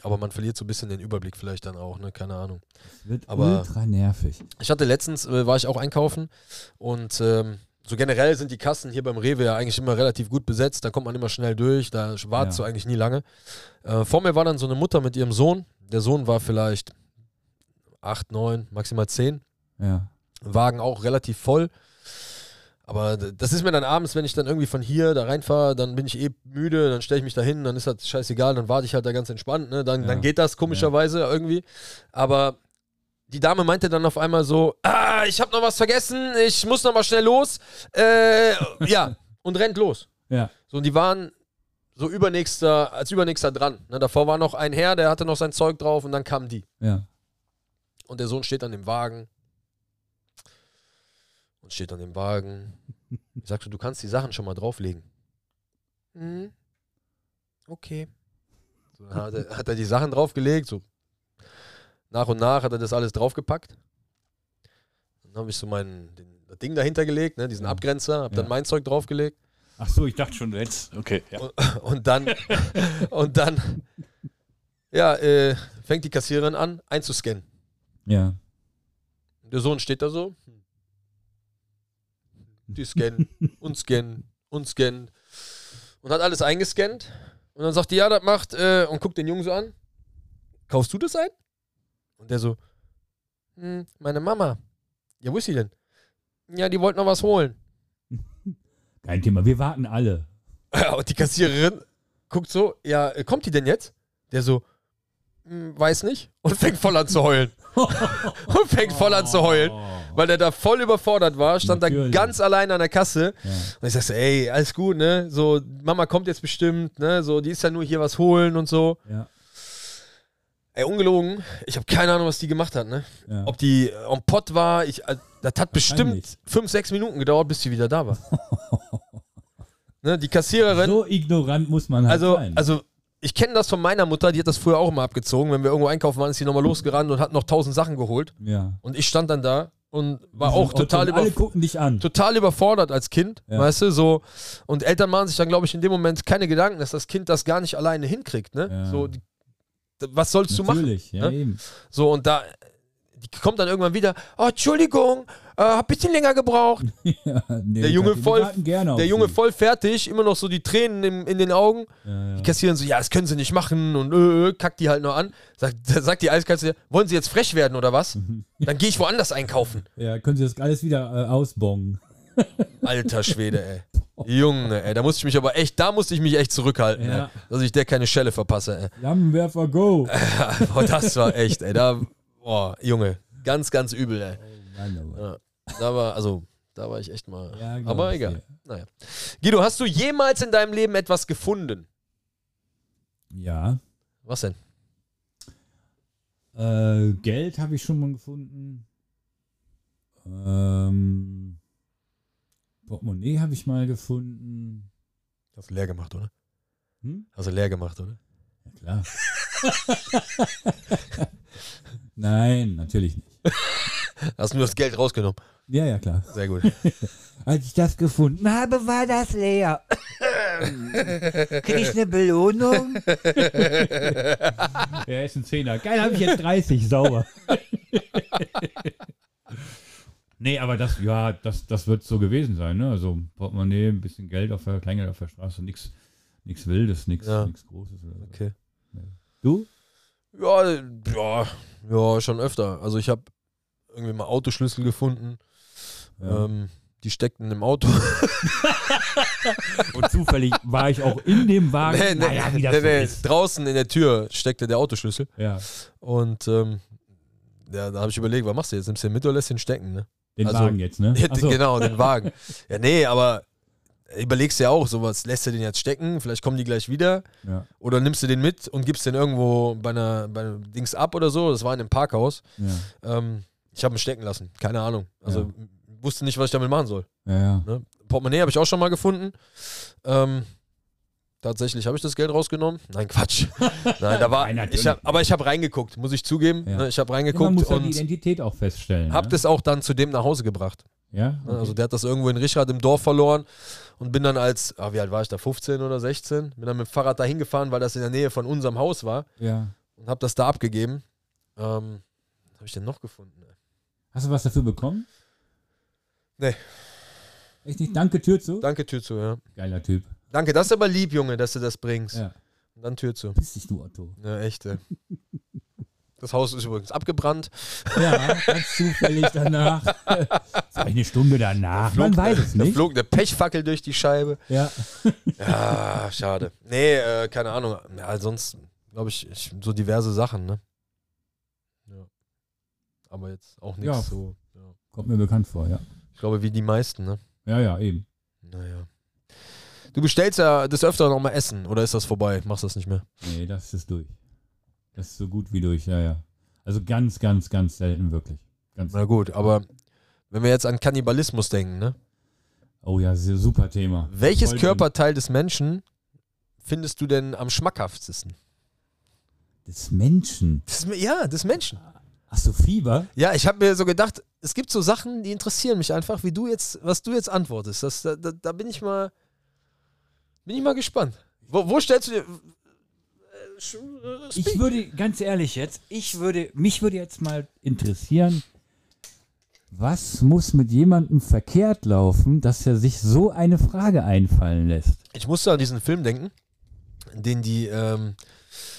aber man verliert so ein bisschen den Überblick vielleicht dann auch, ne? keine Ahnung. das wird Aber- ultra nervig. Ich hatte letztens, äh, war ich auch einkaufen und ähm, so generell sind die Kassen hier beim Rewe ja eigentlich immer relativ gut besetzt. Da kommt man immer schnell durch, da wartest Ja. du eigentlich nie lange. Äh, vor mir war dann so eine Mutter mit ihrem Sohn. Der Sohn war vielleicht 8, 9, maximal 10. Ja. Wagen auch relativ voll. Aber das ist mir dann abends, wenn ich dann irgendwie von hier da reinfahre, dann bin ich eh müde, dann stelle ich mich da hin, dann ist das scheißegal, dann warte ich halt da ganz entspannt, ne? dann, Ja. dann geht das komischerweise irgendwie. Aber die Dame meinte dann auf einmal so, ah, ich habe noch was vergessen, ich muss noch mal schnell los. Äh, ja, und rennt los. Ja. So, und die waren so übernächster, als übernächster dran. Ne? Davor war noch ein Herr, der hatte noch sein Zeug drauf und dann kamen die. Ja. Und der Sohn steht an dem Wagen. Und steht an dem Wagen. Ich sagte, du kannst die Sachen schon mal drauflegen. Mhm. Okay. So, dann hat, er, hat er die Sachen draufgelegt, so nach und nach hat er das alles draufgepackt. Dann habe ich so mein den, das Ding dahinter gelegt, ne, diesen Ja. Abgrenzer, habe dann Ja. mein Zeug draufgelegt Ach so, ich dachte schon, hättest. Okay. Ja. und dann und dann ja, äh, fängt die Kassiererin an einzuscannen. Ja. Der Sohn steht da so. Die scannen und scannen und scannen. Und hat alles eingescannt. Und dann sagt die, ja, das macht, äh, und guckt den Jungen so an. Kaufst du das ein? Und der so, hm, meine Mama. Ja, wo ist sie denn? Ja, die wollte noch was holen. Kein Thema. Wir warten alle. Ja, und die Kassiererin guckt so, ja, äh, kommt die denn jetzt? Der so, weiß nicht. Und fängt voll an zu heulen. und fängt voll an zu heulen. Weil der da voll überfordert war, stand Natürlich. da ganz allein an der Kasse. Ja. Und ich sag so, ey, alles gut, ne? So, Mama kommt jetzt bestimmt, ne? So, die ist ja nur hier was holen und so. Ja. Ey, ungelogen, ich habe keine Ahnung, was die gemacht hat, ne? Ja. Ob die am Pott war, ich, äh, das hat bestimmt fünf, sechs Minuten gedauert, bis sie wieder da war. ne? Die Kassiererin, So ignorant muss man halt also, sein. also ich kenne das von meiner Mutter, die hat das früher auch immer abgezogen. Wenn wir irgendwo einkaufen waren, ist sie nochmal losgerannt und hat noch tausend Sachen geholt. ja. Und ich stand dann da und war auch total über, gucken dich an. total überfordert als Kind, Ja. weißt du, so. Und Eltern machen sich dann, glaube ich, in dem Moment keine Gedanken, dass das Kind das gar nicht alleine hinkriegt, ne? Ja. So, die, was sollst du machen? Natürlich, ja, ne? eben. So, und da, die kommt dann irgendwann wieder, oh, Entschuldigung, äh, hab ein bisschen länger gebraucht. Ja, nee, Der Junge voll- Der Junge voll fertig, immer noch so die Tränen im, in den Augen. Ja. Die kassieren so, ja, das können sie nicht machen und äh, äh, kackt die halt noch an. Sagt, sagt die eiskalt zu dir, wollen sie jetzt frech werden oder was? Dann gehe ich woanders einkaufen. ja, können Sie das alles wieder äh, ausbongen. Alter Schwede, ey. Junge, ey, da musste ich mich aber echt, da musste ich mich echt zurückhalten, Ja. ey, dass ich der keine Schelle verpasse, ey. Flammenwerfer, go! Boah, das war echt, ey, da, boah, Junge, ganz, ganz übel, ey. Mann, aber. Ja, da war, also, da war ich echt mal, Ja, aber egal. Naja. Guido, hast du jemals in deinem Leben etwas gefunden? Ja. Was denn? Äh, Geld habe ich schon mal gefunden. Ähm, Portemonnaie habe ich mal gefunden. Hast du leer gemacht, oder? Hm? Hast du leer gemacht, oder? Ja, klar. Nein, natürlich nicht. Hast du nur das Geld rausgenommen. Ja, ja, klar. Sehr gut. Als ich das gefunden habe, war das leer. Krieg ich eine Belohnung? ja, ist ein Zehner. Geil, habe ich jetzt 30, sauber. nee, aber das, ja, das, das wird so gewesen sein, ne? Also Portemonnaie, ein bisschen Geld auf der Kleingeld auf der Straße, nichts nix Wildes, nichts Ja. nix Großes. Oder so. Okay. Du? Ja, ja, ja, schon öfter. Also ich habe irgendwie mal Autoschlüssel gefunden. Ja. Ähm, die steckten im Auto. Und zufällig war ich auch in dem Wagen. nee, nee, naja, nee, nee. Draußen in der Tür steckte der Autoschlüssel. Ja, Und ähm, ja, da habe ich überlegt, was machst du jetzt? Nimmst du den mit oder lässt den stecken, ne? den Also- Wagen jetzt, ne? So. Genau, den Wagen. Ja, nee, aber überlegst ja auch, sowas, lässt du den jetzt stecken, vielleicht kommen die gleich wieder. Ja, Oder nimmst du den mit und gibst den irgendwo bei einer, bei einem Dings ab oder so. Das war in einem Parkhaus. ja, Ähm, ich habe ihn stecken lassen, keine Ahnung. Also Ja. Wusste nicht, was ich damit machen soll. ja, ja. Ne? Portemonnaie habe ich auch schon mal gefunden. Ähm, tatsächlich habe ich das Geld rausgenommen. Nein, Quatsch. Nein, da war. Nein, ich hab, aber ich habe reingeguckt, muss ich zugeben. Ja. Ne? Ich habe Ja, man reingeguckt muss ja die und Identität auch feststellen. habe ne? das auch dann zu dem nach Hause gebracht. Ja, Ne? okay. Also der hat das irgendwo in Richard im Dorf verloren und bin dann als, ah, wie alt war ich da, 15 oder 16, bin dann mit dem Fahrrad da hingefahren, weil das in der Nähe von unserem Haus war ja. und habe das da abgegeben. Ähm, was habe ich denn noch gefunden? Hast du was dafür bekommen? Nee. Echt nicht? Danke, Tür zu? Danke, Tür zu, ja. Geiler Typ. Danke, das ist aber lieb, Junge, dass du das bringst. Ja. Und dann Tür zu. Piss dich, du Otto. Ja, echt, ey. Das Haus ist übrigens abgebrannt. Ja, ganz zufällig danach. Eine Stunde danach. Man weiß es Da nicht. flog eine Pechfackel durch die Scheibe. Ja. Ja, schade. Nee, äh, keine Ahnung. Ja, sonst glaube ich, ich, so diverse Sachen, ne? Ja. Aber jetzt auch nichts Ja. so. Ja. Kommt mir bekannt vor, ja. Ich glaube, wie die meisten, ne? Ja, ja, eben. Naja. Du bestellst ja des Öfteren noch mal Essen, oder ist das vorbei? Machst das nicht mehr? Nee, das ist durch. Das ist so gut wie durch, ja, ja. Also ganz, ganz, ganz selten, wirklich. Ganz. Na gut, aber wenn wir jetzt an Kannibalismus denken, ne? Oh ja, super Thema. Welches Voll Körperteil des Menschen findest du denn am schmackhaftesten? drin. Des Menschen. Des, ja, des Menschen. Ach so, Fieber? Ja, ich habe mir so gedacht, es gibt so Sachen, die interessieren mich einfach, wie du jetzt, was du jetzt antwortest. Das, da, da, da bin ich mal, bin ich mal gespannt. Wo, wo stellst du dir? äh, Ich würde, ganz ehrlich jetzt, ich würde, mich würde jetzt mal interessieren, was muss mit jemandem verkehrt laufen, dass er sich so eine Frage einfallen lässt? Ich musste an diesen Film denken, den die ähm,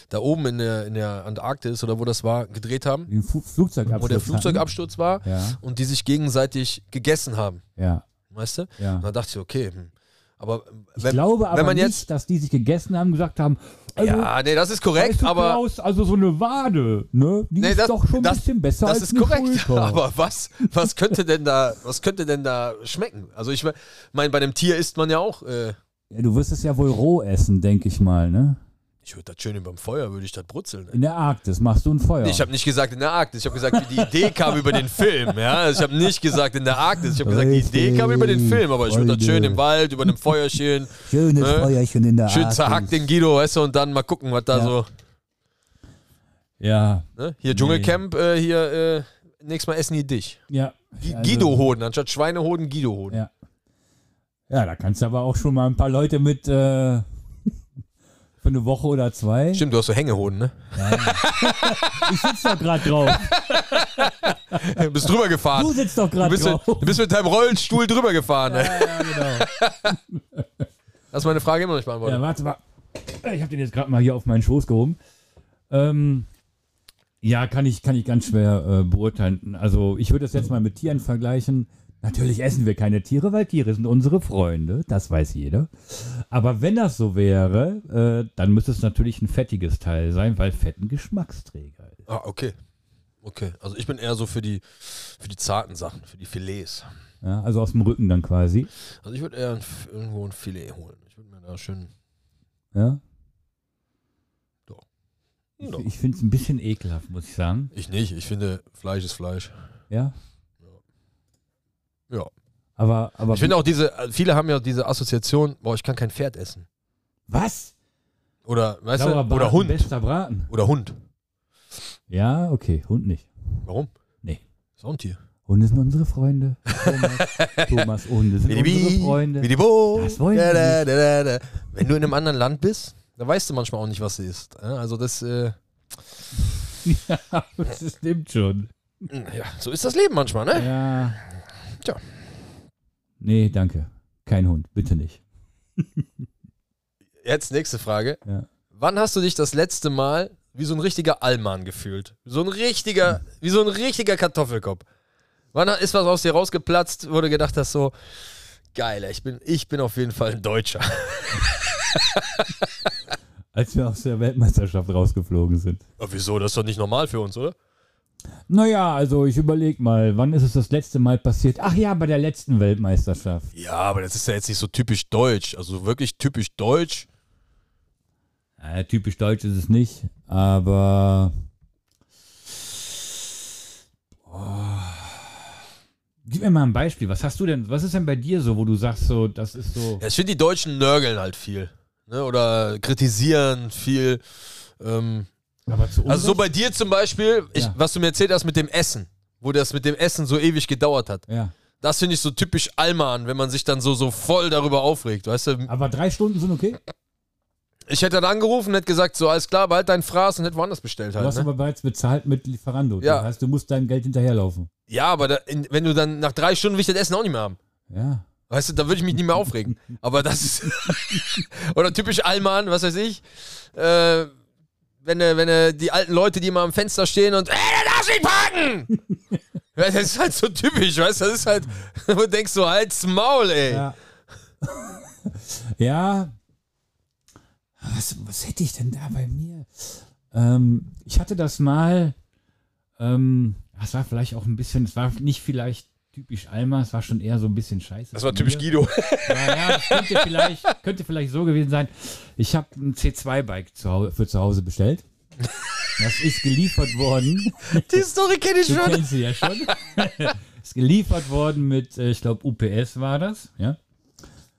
da oben in der, in der Antarktis oder wo das war, gedreht haben, Den Fu Flugzeugabsturz. wo der hatten? Flugzeugabsturz war Ja, und die sich gegenseitig gegessen haben. ja, Weißt du? ja. Und da dachte ich, okay, hm. aber Ich wenn, glaube aber wenn man nicht, jetzt. dass die sich gegessen haben, gesagt haben, also, ja, nee, das ist korrekt, weißt du, aber. Klaus, also so eine Wade, ne? Die Nee, ist das- doch schon ein das- bisschen besser Das als ist eine korrekt, Schulter. aber was, was könnte denn da, was könnte denn da schmecken? Also ich meine, bei einem Tier isst man ja auch, äh, ja, du wirst es ja wohl roh essen, denke ich mal, ne? Ich würde das schön überm Feuer, würde ich das brutzeln. In der Arktis machst du ein Feuer. Ich habe nicht gesagt in der Arktis, ich habe gesagt, die Idee kam über den Film, ja. Also ich habe nicht gesagt in der Arktis, ich habe gesagt, die Idee kam über den Film, aber ich würde das schön im Wald, über einem Feuerchen, Schönes ne? Feuerchen in der schön Arktis. zerhackt den Guido, weißt du, und dann mal gucken, was da Ja. so, Ja, ne? Hier Dschungelcamp, äh, hier, äh, nächstes Mal essen die dich. ja. Also- Guido-Hoden, anstatt Schweinehoden, Guido-Hoden. Ja. Ja, da kannst du aber auch schon mal ein paar Leute mit äh, für eine Woche oder zwei. Stimmt, du hast so Hängehoden, ne? Ich sitz doch gerade drauf. Du bist drüber gefahren. Du sitzt doch gerade drauf. mit, du bist mit deinem Rollstuhl drüber gefahren. Ne? Ja, ja, genau. Hast meine Frage immer noch nicht beantwortet. Ja, warte mal. Ich habe den jetzt gerade mal hier auf meinen Schoß gehoben. Ähm, ja, kann ich, kann ich ganz schwer äh, beurteilen. Also ich würde das jetzt mal mit Tieren vergleichen. Natürlich essen wir keine Tiere, weil Tiere sind unsere Freunde. Das weiß jeder. Aber wenn das so wäre, äh, dann müsste es natürlich ein fettiges Teil sein, weil Fett ein Geschmacksträger ist. Ah, okay. Okay. Also ich bin eher so für die, für die zarten Sachen, für die Filets. Ja, also aus dem Rücken dann quasi. Also ich würde eher ein, irgendwo ein Filet holen. Ich würde mir da schön. Ja. Doch. Ich, Doch. ich finde es ein bisschen ekelhaft, muss ich sagen. Ich nicht. Ich finde, Fleisch ist Fleisch. Ja. Ja. Aber, aber Ich finde auch diese, äh, viele haben ja diese Assoziation, boah, ich kann kein Pferd essen. was? Oder, weißt Saurer du, oder Braten, Hund. Bester Braten. Oder Hund. Ja, okay, Hund nicht. Warum? Nee. Ist auch ein Tier. Hunde sind unsere Freunde. Thomas, Thomas Hunde sind unsere Freunde. Wie die Bo. Das wollen da, da, da, da. Wenn du in einem anderen Land bist, da weißt du manchmal auch nicht, was sie ist. Also das, äh, ja, das stimmt schon. ja, so ist das Leben manchmal, ne? Ja. Tja. Nee, danke. Kein Hund, bitte nicht. Jetzt nächste Frage. Ja. Wann hast du dich das letzte Mal wie so ein richtiger Allmann gefühlt? So ein richtiger, wie so ein richtiger Kartoffelkopf. Wann ist was aus dir rausgeplatzt, wo du gedacht hast, so, geil, ich bin, ich bin auf jeden Fall ein Deutscher. Als wir aus der Weltmeisterschaft rausgeflogen sind. Aber wieso? Das ist doch nicht normal für uns, oder? Naja, also ich überleg mal, wann ist es das letzte Mal passiert? Ach ja, bei der letzten Weltmeisterschaft. Ja, aber das ist ja jetzt nicht so typisch deutsch. Also wirklich typisch deutsch. Ja, typisch deutsch ist es nicht, aber. Oh. Gib mir mal ein Beispiel. Was hast du denn? Was ist denn bei dir so, wo du sagst, so, das ist so. Ja, ich finde, die Deutschen nörgeln halt viel. Ne? Oder kritisieren viel. Ähm, also so bei dir zum Beispiel, ich, Ja. was du mir erzählt hast mit dem Essen, wo das mit dem Essen so ewig gedauert hat. Ja. Das finde ich so typisch Alman, wenn man sich dann so, so voll darüber aufregt. Weißt du, Aber drei Stunden sind okay. ich hätte dann angerufen, hätte gesagt, so alles klar, behalt deinen Fraß und hätte woanders bestellt Du halt. hast Ne? aber bereits bezahlt mit Lieferando. Ja. Das heißt, du musst deinem Geld hinterherlaufen. Ja, aber da, in, wenn du dann nach drei Stunden will ich das Essen auch nicht mehr haben. Ja. Weißt du, da würde ich mich nicht mehr aufregen. Aber das ist. Oder typisch Allmann, was weiß ich. Äh, wenn, äh, wenn äh, die alten Leute, die immer am Fenster stehen und. Ey, der darf nicht parken! das ist halt so typisch, weißt du? Das ist halt. Wo du denkst so, halt's Maul, ey. Ja. ja. Was, was hätte ich denn da bei mir? Ähm, ich hatte das mal. Ähm, das war vielleicht auch ein bisschen, es war nicht vielleicht typisch Alma, es war schon eher so ein bisschen scheiße. Das war typisch. Guido. Ja, ja, das könnte vielleicht, könnte vielleicht so gewesen sein. Ich habe ein C2-Bike zu Hau- für zu Hause bestellt. Das ist geliefert worden. Die Story kenne ich Du schon. kennst sie ja schon. ist geliefert worden mit, äh, ich glaube, UPS war das, ja.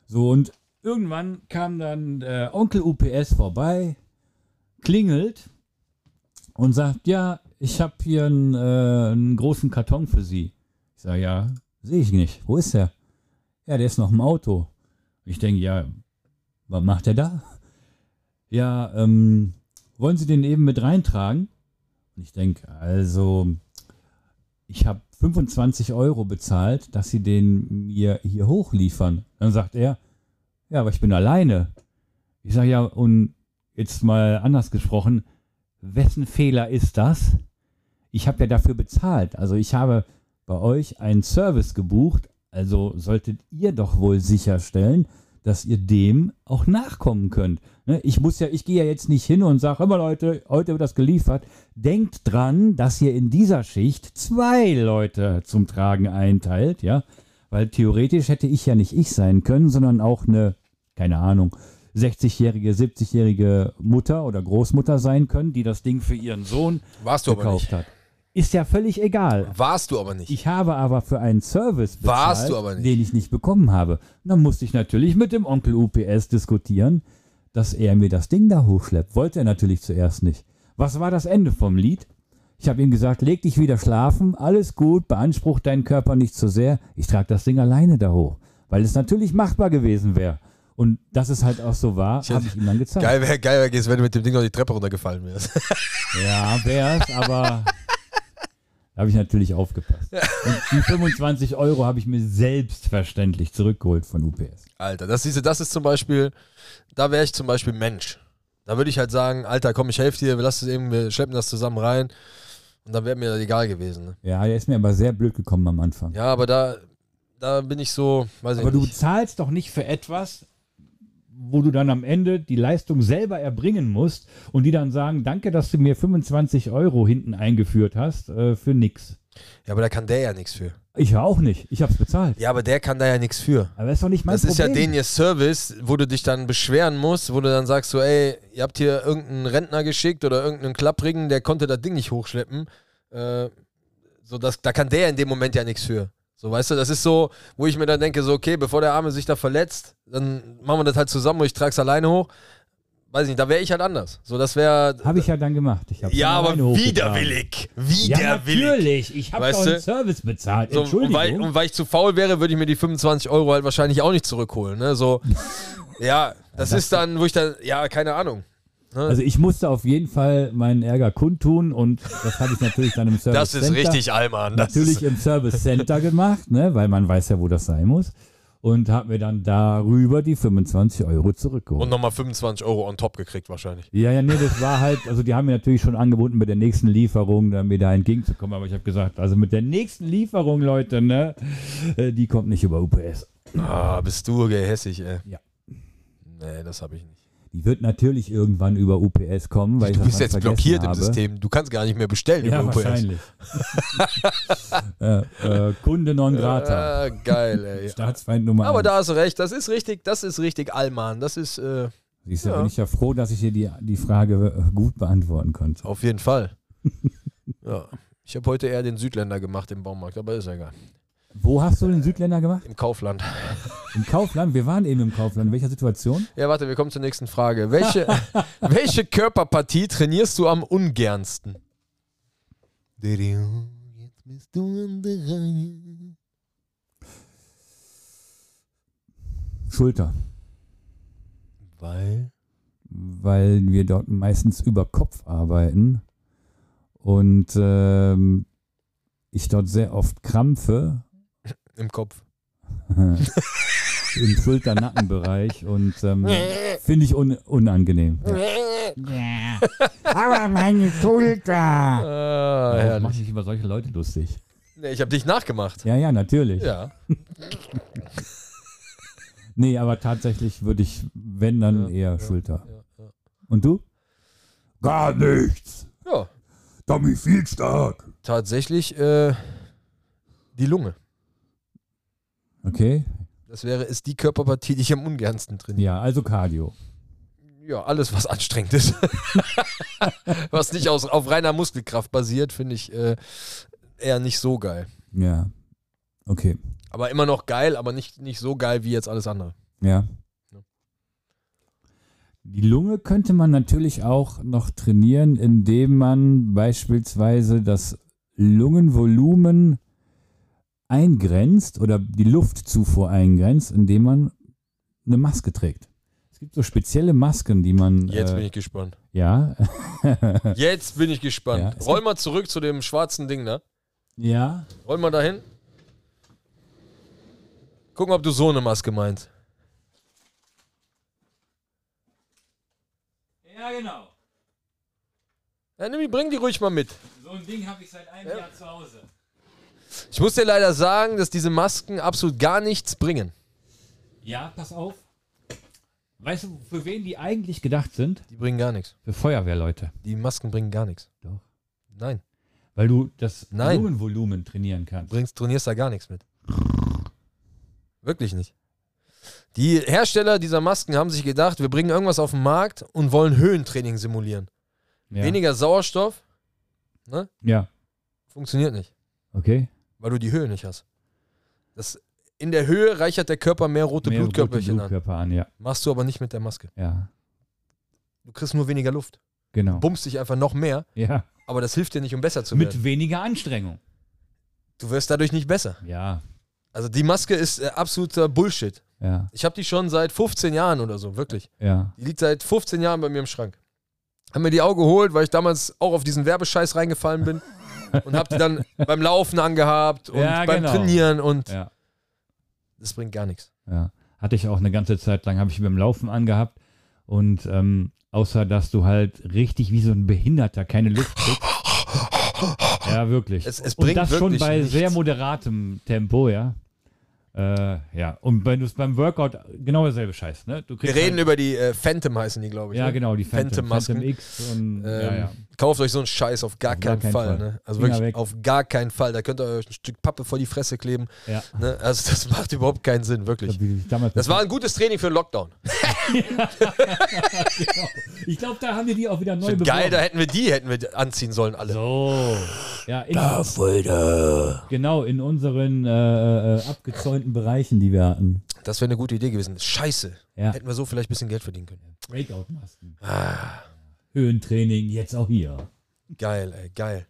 So, und irgendwann kam dann der Onkel UPS vorbei, klingelt und sagt, ja, ich habe hier einen, äh, einen großen Karton für Sie. Ich sage, ja, sehe ich nicht. Wo ist der? Ja, der ist noch im Auto. Ich denke, ja, was macht er da? Ja, ähm, wollen Sie den eben mit reintragen? Und ich denke, also, ich habe 25 Euro bezahlt, dass Sie den mir hier hochliefern. Dann sagt er, ja, aber ich bin alleine. Ich sage, ja, und jetzt mal anders gesprochen, wessen Fehler ist das? Ich habe ja dafür bezahlt. Also ich habe bei euch einen Service gebucht, also solltet ihr doch wohl sicherstellen, dass ihr dem auch nachkommen könnt. Ne, Ich muss ja, ich gehe ja jetzt nicht hin und sage, mal Leute, heute wird das geliefert. Denkt dran, dass ihr in dieser Schicht zwei Leute zum Tragen einteilt, ja. Weil theoretisch hätte ich ja nicht ich sein können, sondern auch eine, keine Ahnung, 60-jährige, 70-jährige Mutter oder Großmutter sein können, die das Ding für ihren Sohn Warst du gekauft hat. Ist ja völlig egal. Warst du aber nicht. Ich habe aber für einen Service bezahlt, den ich nicht bekommen habe. Und dann musste ich natürlich mit dem Onkel UPS diskutieren, dass er mir das Ding da hochschleppt. Wollte er natürlich zuerst nicht. Was war das Ende vom Lied? Ich habe ihm gesagt, leg dich wieder schlafen, alles gut, beanspruch deinen Körper nicht zu sehr. Ich trage das Ding alleine da hoch, weil es natürlich machbar gewesen wäre. Und dass es halt auch so war, habe ich ihm dann gezeigt. Geil wäre, geil wär, wenn du mit dem Ding noch die Treppe runtergefallen wärst. Ja, wär's, aber da habe ich natürlich aufgepasst. Und die 25 Euro habe ich mir selbstverständlich zurückgeholt von UPS. Alter, das, siehst du, das ist zum Beispiel, da wäre ich zum Beispiel Mensch. Da würde ich halt sagen, Alter, komm, ich helfe dir, wir lassen es eben, wir schleppen das zusammen rein. Und dann wäre mir das egal gewesen. Ne? Ja, der ist mir aber sehr blöd gekommen am Anfang. Ja, aber da, da bin ich so, weiß aber ich du nicht. bezahlst doch nicht für etwas, wo du dann am Ende die Leistung selber erbringen musst und die dann sagen, danke, dass du mir 25 Euro hinten eingeführt hast, äh, für nix. Ja, aber da kann der ja nichts für. Ich ja auch nicht. Ich habe es bezahlt. Ja, aber der kann da ja nichts für. Aber das ist doch nicht mein Das ist ja Problem. den ihr Service, wo du dich dann beschweren musst, wo du dann sagst so, ey, ihr habt hier irgendeinen Rentner geschickt oder irgendeinen Klapprigen, der konnte das Ding nicht hochschleppen. Äh, so, das, da kann der in dem Moment ja nichts für. So, weißt du, das ist so, wo ich mir dann denke, so, okay, bevor der Arme sich da verletzt, dann machen wir das halt zusammen und ich trage es alleine hoch. weiß ich nicht, da wäre ich halt anders. So, das wäre. Habe ich ja dann gemacht. Ja, aber hochgetragen. widerwillig. Ja, Widerwillig. natürlich. Ich habe doch einen? Service bezahlt. So, und, weil, Entschuldigung. und weil ich zu faul wäre, würde ich mir die 25 Euro halt wahrscheinlich auch nicht zurückholen. Ne? So, ja, das, ist dann, wo ich dann, ja, keine Ahnung. Also ich musste auf jeden Fall meinen Ärger kundtun und das habe ich natürlich dann im Service Das ist Center, richtig, Allmann. Das natürlich im Service Center gemacht, ne, weil man weiß ja, wo das sein muss. Und habe mir dann darüber die 25 Euro zurückgeholt. und nochmal 25 Euro on top gekriegt wahrscheinlich. Ja, ja, nee, das war halt, also die haben mir natürlich schon angeboten, mit der nächsten Lieferung da mir da entgegenzukommen, aber ich habe gesagt, also mit der nächsten Lieferung, Leute, ne, äh, die kommt nicht über UPS. Ah, bist du gehässig, ey. Ja. Nee, das habe ich nicht. Die wird natürlich irgendwann über UPS kommen, weil ich Du das bist jetzt blockiert habe. im System. Du kannst gar nicht mehr bestellen Ja, über UPS. wahrscheinlich. äh, äh, Kunde non grata. Ah, geil, ey. Staatsfeind Nummer Aber eins. da hast du recht, das ist richtig, das ist richtig Allmann. Das ist äh, Siehst du, ja. bin ich ja froh, dass ich dir die, die Frage äh, gut beantworten konnte. auf jeden Fall. ja. Ich habe heute eher den Südländer gemacht im Baumarkt, aber ist ja egal. Wo hast du den Südländer gemacht? Im Kaufland. Im Kaufland? Wir waren eben im Kaufland. In welcher Situation? Ja, warte, wir kommen zur nächsten Frage. Welche, welche Körperpartie trainierst du am ungernsten? Jetzt bist du an der Reihe. Schulter. Weil? Weil wir dort meistens über Kopf arbeiten und ähm, ich dort sehr oft krampfe Im Kopf. im Schulter-Nackenbereich und ähm, finde ich un unangenehm. Ja. Aber meine Schulter. Ah, Warum herrlich. mache ich über solche Leute lustig? Nee, ich habe dich nachgemacht. Ja, ja, natürlich. Ja. Nee, aber tatsächlich würde ich, wenn, dann Ja, eher ja, Schulter. Ja, ja. Und du? Gar nichts. ja. Tommy viel stark. Tatsächlich äh, die Lunge. Okay. Das wäre, ist die Körperpartie, die ich am ungernsten trainiere. Ja, also Cardio. Ja, alles, was anstrengend ist. was nicht aus, auf reiner Muskelkraft basiert, finde ich äh, eher nicht so geil. Ja. Okay. Aber immer noch geil, aber nicht, nicht so geil wie jetzt alles andere. Ja. Ja. Die Lunge könnte man natürlich auch noch trainieren, indem man beispielsweise das Lungenvolumen eingrenzt oder die Luftzufuhr eingrenzt, indem man eine Maske trägt. Es gibt so spezielle Masken, die man. Jetzt äh, bin ich gespannt. Ja. Jetzt bin ich gespannt. Ja, Roll mal zurück zu dem schwarzen Ding, ne? ja. Roll mal dahin. Gucken, ob du so eine Maske meinst. Ja, genau. Ja, nimm die, bring die ruhig mal mit. So ein Ding habe ich seit einem Ja. Jahr zu Hause. Ich muss dir leider sagen, dass diese Masken absolut gar nichts bringen. Ja, pass auf. Weißt du, für wen die eigentlich gedacht sind? Die bringen gar nichts. Für Feuerwehrleute. Die Masken bringen gar nichts. Doch. Nein, Weil du das Nein. Lungenvolumen trainieren kannst. bringst, trainierst da gar nichts mit. Wirklich nicht. Die Hersteller dieser Masken haben sich gedacht, wir bringen irgendwas auf den Markt und wollen Höhentraining simulieren. Ja. Weniger Sauerstoff, Ja, funktioniert nicht, okay. Weil du die Höhe nicht hast. Das, in der Höhe reichert der Körper mehr rote Mehr Blutkörperchen rote an. Blutkörper an. Ja, Machst du aber nicht mit der Maske. ja, Du kriegst nur weniger Luft. genau. Bummst dich einfach noch mehr, Ja, aber das hilft dir nicht, um besser zu werden. mit weniger Anstrengung. Du wirst dadurch nicht besser. Ja, Also die Maske ist äh, absoluter Bullshit. ja, Ich habe die schon seit 15 Jahren oder so, wirklich. ja. Die liegt seit 15 Jahren bei mir im Schrank. Haben mir die auch geholt, weil ich damals auch auf diesen Werbescheiß reingefallen bin. und habe die dann beim Laufen angehabt und Ja, beim genau. Trainieren und Ja, das bringt gar nichts. ja. Hatte ich auch eine ganze Zeit lang, habe ich beim Laufen angehabt. Und ähm, außer, dass du halt richtig wie so ein Behinderter keine Luft kriegst. ja, wirklich. Es- es und bringt das schon bei nichts. sehr moderatem Tempo, ja. Äh, ja, und wenn du es beim Workout, genau derselbe Scheiß, ne? Du Wir reden halt, über die äh, Phantom heißen die, glaube ich. Ja, ne? genau, die Phantom, Phantom-Masken. Phantom X und, Ähm, ja, ja. Kauft euch so einen Scheiß auf gar, Auf gar keinen, keinen Fall. Fall. Ne? Also Finger wirklich weg. auf gar keinen Fall. Da könnt ihr euch ein Stück Pappe vor die Fresse kleben. ja. Ne? Also das macht überhaupt keinen Sinn, wirklich. Damals Das war ein gutes Training für den Lockdown. genau. Ich glaube, da haben wir die auch wieder neu Geil, beworben. da hätten wir die hätten wir anziehen sollen alle. So. Ja, in, Vader. genau, in unseren äh, äh, abgezäunten Bereichen, die wir hatten. Das wäre eine gute Idee gewesen. Scheiße. Ja. Hätten wir so vielleicht ein bisschen Geld verdienen können. Breakout-Masken. Ah, Höhentraining, jetzt auch hier. geil, ey, geil.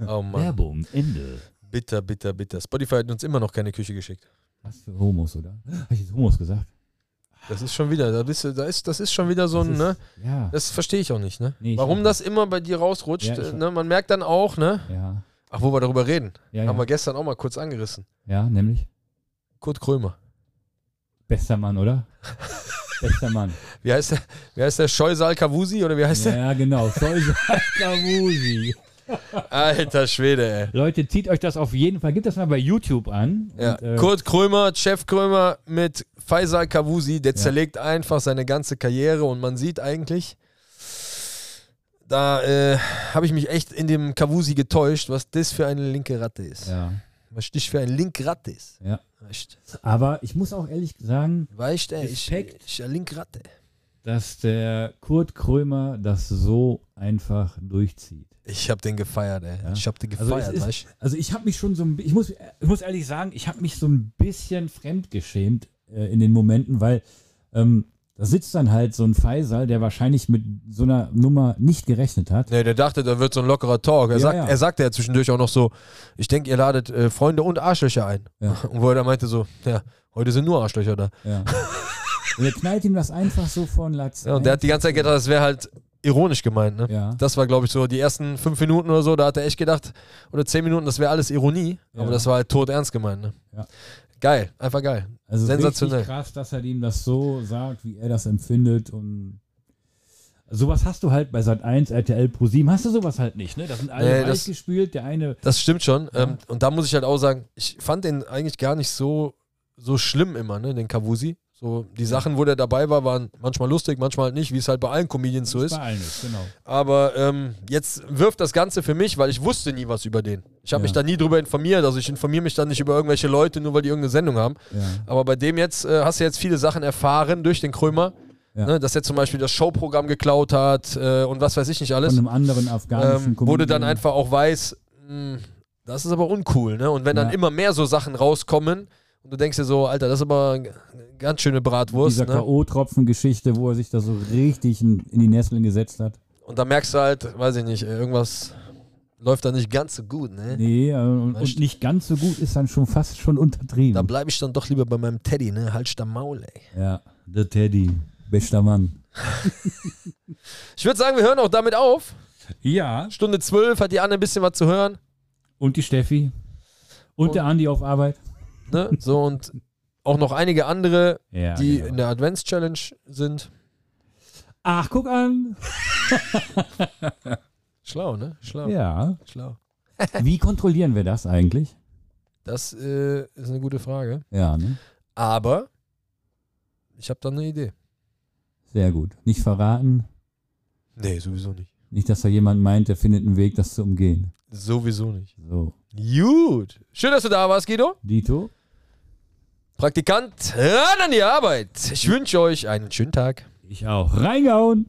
Oh Mann. Werbung, Ende. Bitter, bitter, bitter. Spotify hat uns immer noch keine Küche geschickt. Was für Homos, oder? Habe ich jetzt Homos gesagt? Das ist schon wieder, da bist du, da ist, das ist schon wieder so Das ein, ist- ne? Ja. Das verstehe ich auch nicht, ne? Nee, Warum das immer bei dir rausrutscht, Ja, äh, ne? Man merkt dann auch, ne? Ja. Ach, wo wir darüber reden. Ja, Haben wir gestern auch mal kurz angerissen. ja, nämlich. Kurt Krömer. Bester Mann, oder? Bester Mann. Wie heißt der? Wie heißt der? Scheusal Kavusi oder wie heißt der? Ja, genau. Solskjaer Kavusi. Alter Schwede, ey. Leute, zieht euch das auf jeden Fall. Gebt das mal bei YouTube an. Ja. Und, äh, Kurt Krömer, Chef Krömer mit Faisal Kavusi, der Ja. zerlegt einfach seine ganze Karriere und man sieht eigentlich, da äh, habe ich mich echt in dem Kavusi getäuscht, was das für eine linke Ratte ist. ja. Was das für eine linke Ratte ist. Ja. Weißt Aber ich muss auch ehrlich sagen, weißt ich, Respekt. ich eine linke Ratte. dass der Kurt Krömer das so einfach durchzieht. Ich habe den gefeiert, ey. Ja. Ich habe den Also gefeiert, es ist- weißt du? Also ich habe mich schon so ein ich muss, ich muss ehrlich sagen, ich habe mich so ein bisschen fremdgeschämt äh, in den Momenten, weil ähm, da sitzt dann halt so ein Faisal, der wahrscheinlich mit so einer Nummer nicht gerechnet hat. Nee, der dachte, da wird so ein lockerer Talk. Er, Ja, sagt, ja. er sagte ja zwischendurch auch noch so, ich denke, ihr ladet äh, Freunde und Arschlöcher ein. Ja. Und wo er dann meinte so, ja, heute sind nur Arschlöcher da. Ja. Und er knallt ihm das einfach so von Latz. Ja, und der hat die ganze Zeit gedacht, das wäre halt ironisch gemeint. Ne? Ja. Das war, glaube ich, so die ersten fünf Minuten oder so, da hat er echt gedacht, oder zehn Minuten, das wäre alles Ironie. Aber Ja. das war halt tot ernst gemeint. Ne? Ja. Geil, einfach geil. Also sensationell. krass, dass er ihm das so sagt, wie er das empfindet und sowas hast du halt bei Sat 1, RTL Pro 7, hast du sowas halt nicht, ne? Da sind alle Nee, das- gespült, der eine Das stimmt schon. Ja. Ähm, und da muss ich halt auch sagen, ich fand den eigentlich gar nicht so, so schlimm immer, ne, den Kavusi. So, die Sachen, wo der dabei war, waren manchmal lustig, manchmal halt nicht, wie es halt bei allen Comedians so ist. bei allen ist, genau. Aber ähm, jetzt wirft das Ganze für mich, weil ich wusste nie was über den. Ich habe Ja. mich da nie drüber informiert. Also ich informiere mich dann nicht über irgendwelche Leute, nur weil die irgendeine Sendung haben. Ja. Aber bei dem jetzt äh, hast du jetzt viele Sachen erfahren durch den Krömer. Ja. Ne, dass er zum Beispiel das Showprogramm geklaut hat äh, und was weiß ich nicht alles. Von einem anderen afghanischen Ähm, wo du dann einfach auch weißt, mh, das ist aber uncool. Ne? Und wenn dann immer mehr so Sachen rauskommen und du denkst dir so, Alter, das ist aber eine ganz schöne Bratwurst. Dieser Ne? K.O.-Tropfen-Geschichte, wo er sich da so richtig in, in die Nesseln gesetzt hat. Und da merkst du halt, weiß ich nicht, irgendwas läuft da nicht ganz so gut. Ne? Nee, äh, und, und nicht ganz so gut ist dann schon fast schon untertrieben. Da bleibe ich dann doch lieber bei meinem Teddy, ne? Halt da Maul, ey. ja, der Teddy, bester Mann. Ich würde sagen, wir hören auch damit auf. Ja. Stunde 12 hat die Anne ein bisschen was zu hören. Und die Steffi. Und, Und- der Andi auf Arbeit. Ne? So und auch noch einige andere, Ja, die genau. in der Advents-Challenge sind. Ach, guck an. Schlau, ne? Schlau. Ja. Schlau. Wie kontrollieren wir das eigentlich? Das äh, ist eine gute Frage. Ja, ne? Aber ich habe da eine Idee. Sehr gut. Nicht verraten. Nee, sowieso nicht. Nicht, dass da jemand meint, der findet einen Weg, das zu umgehen. Sowieso nicht. So. Gut. Schön, dass du da warst, Guido. Dito? Praktikant, ran an die Arbeit. Ich wünsche euch einen schönen Tag. Ich auch. Reingehauen!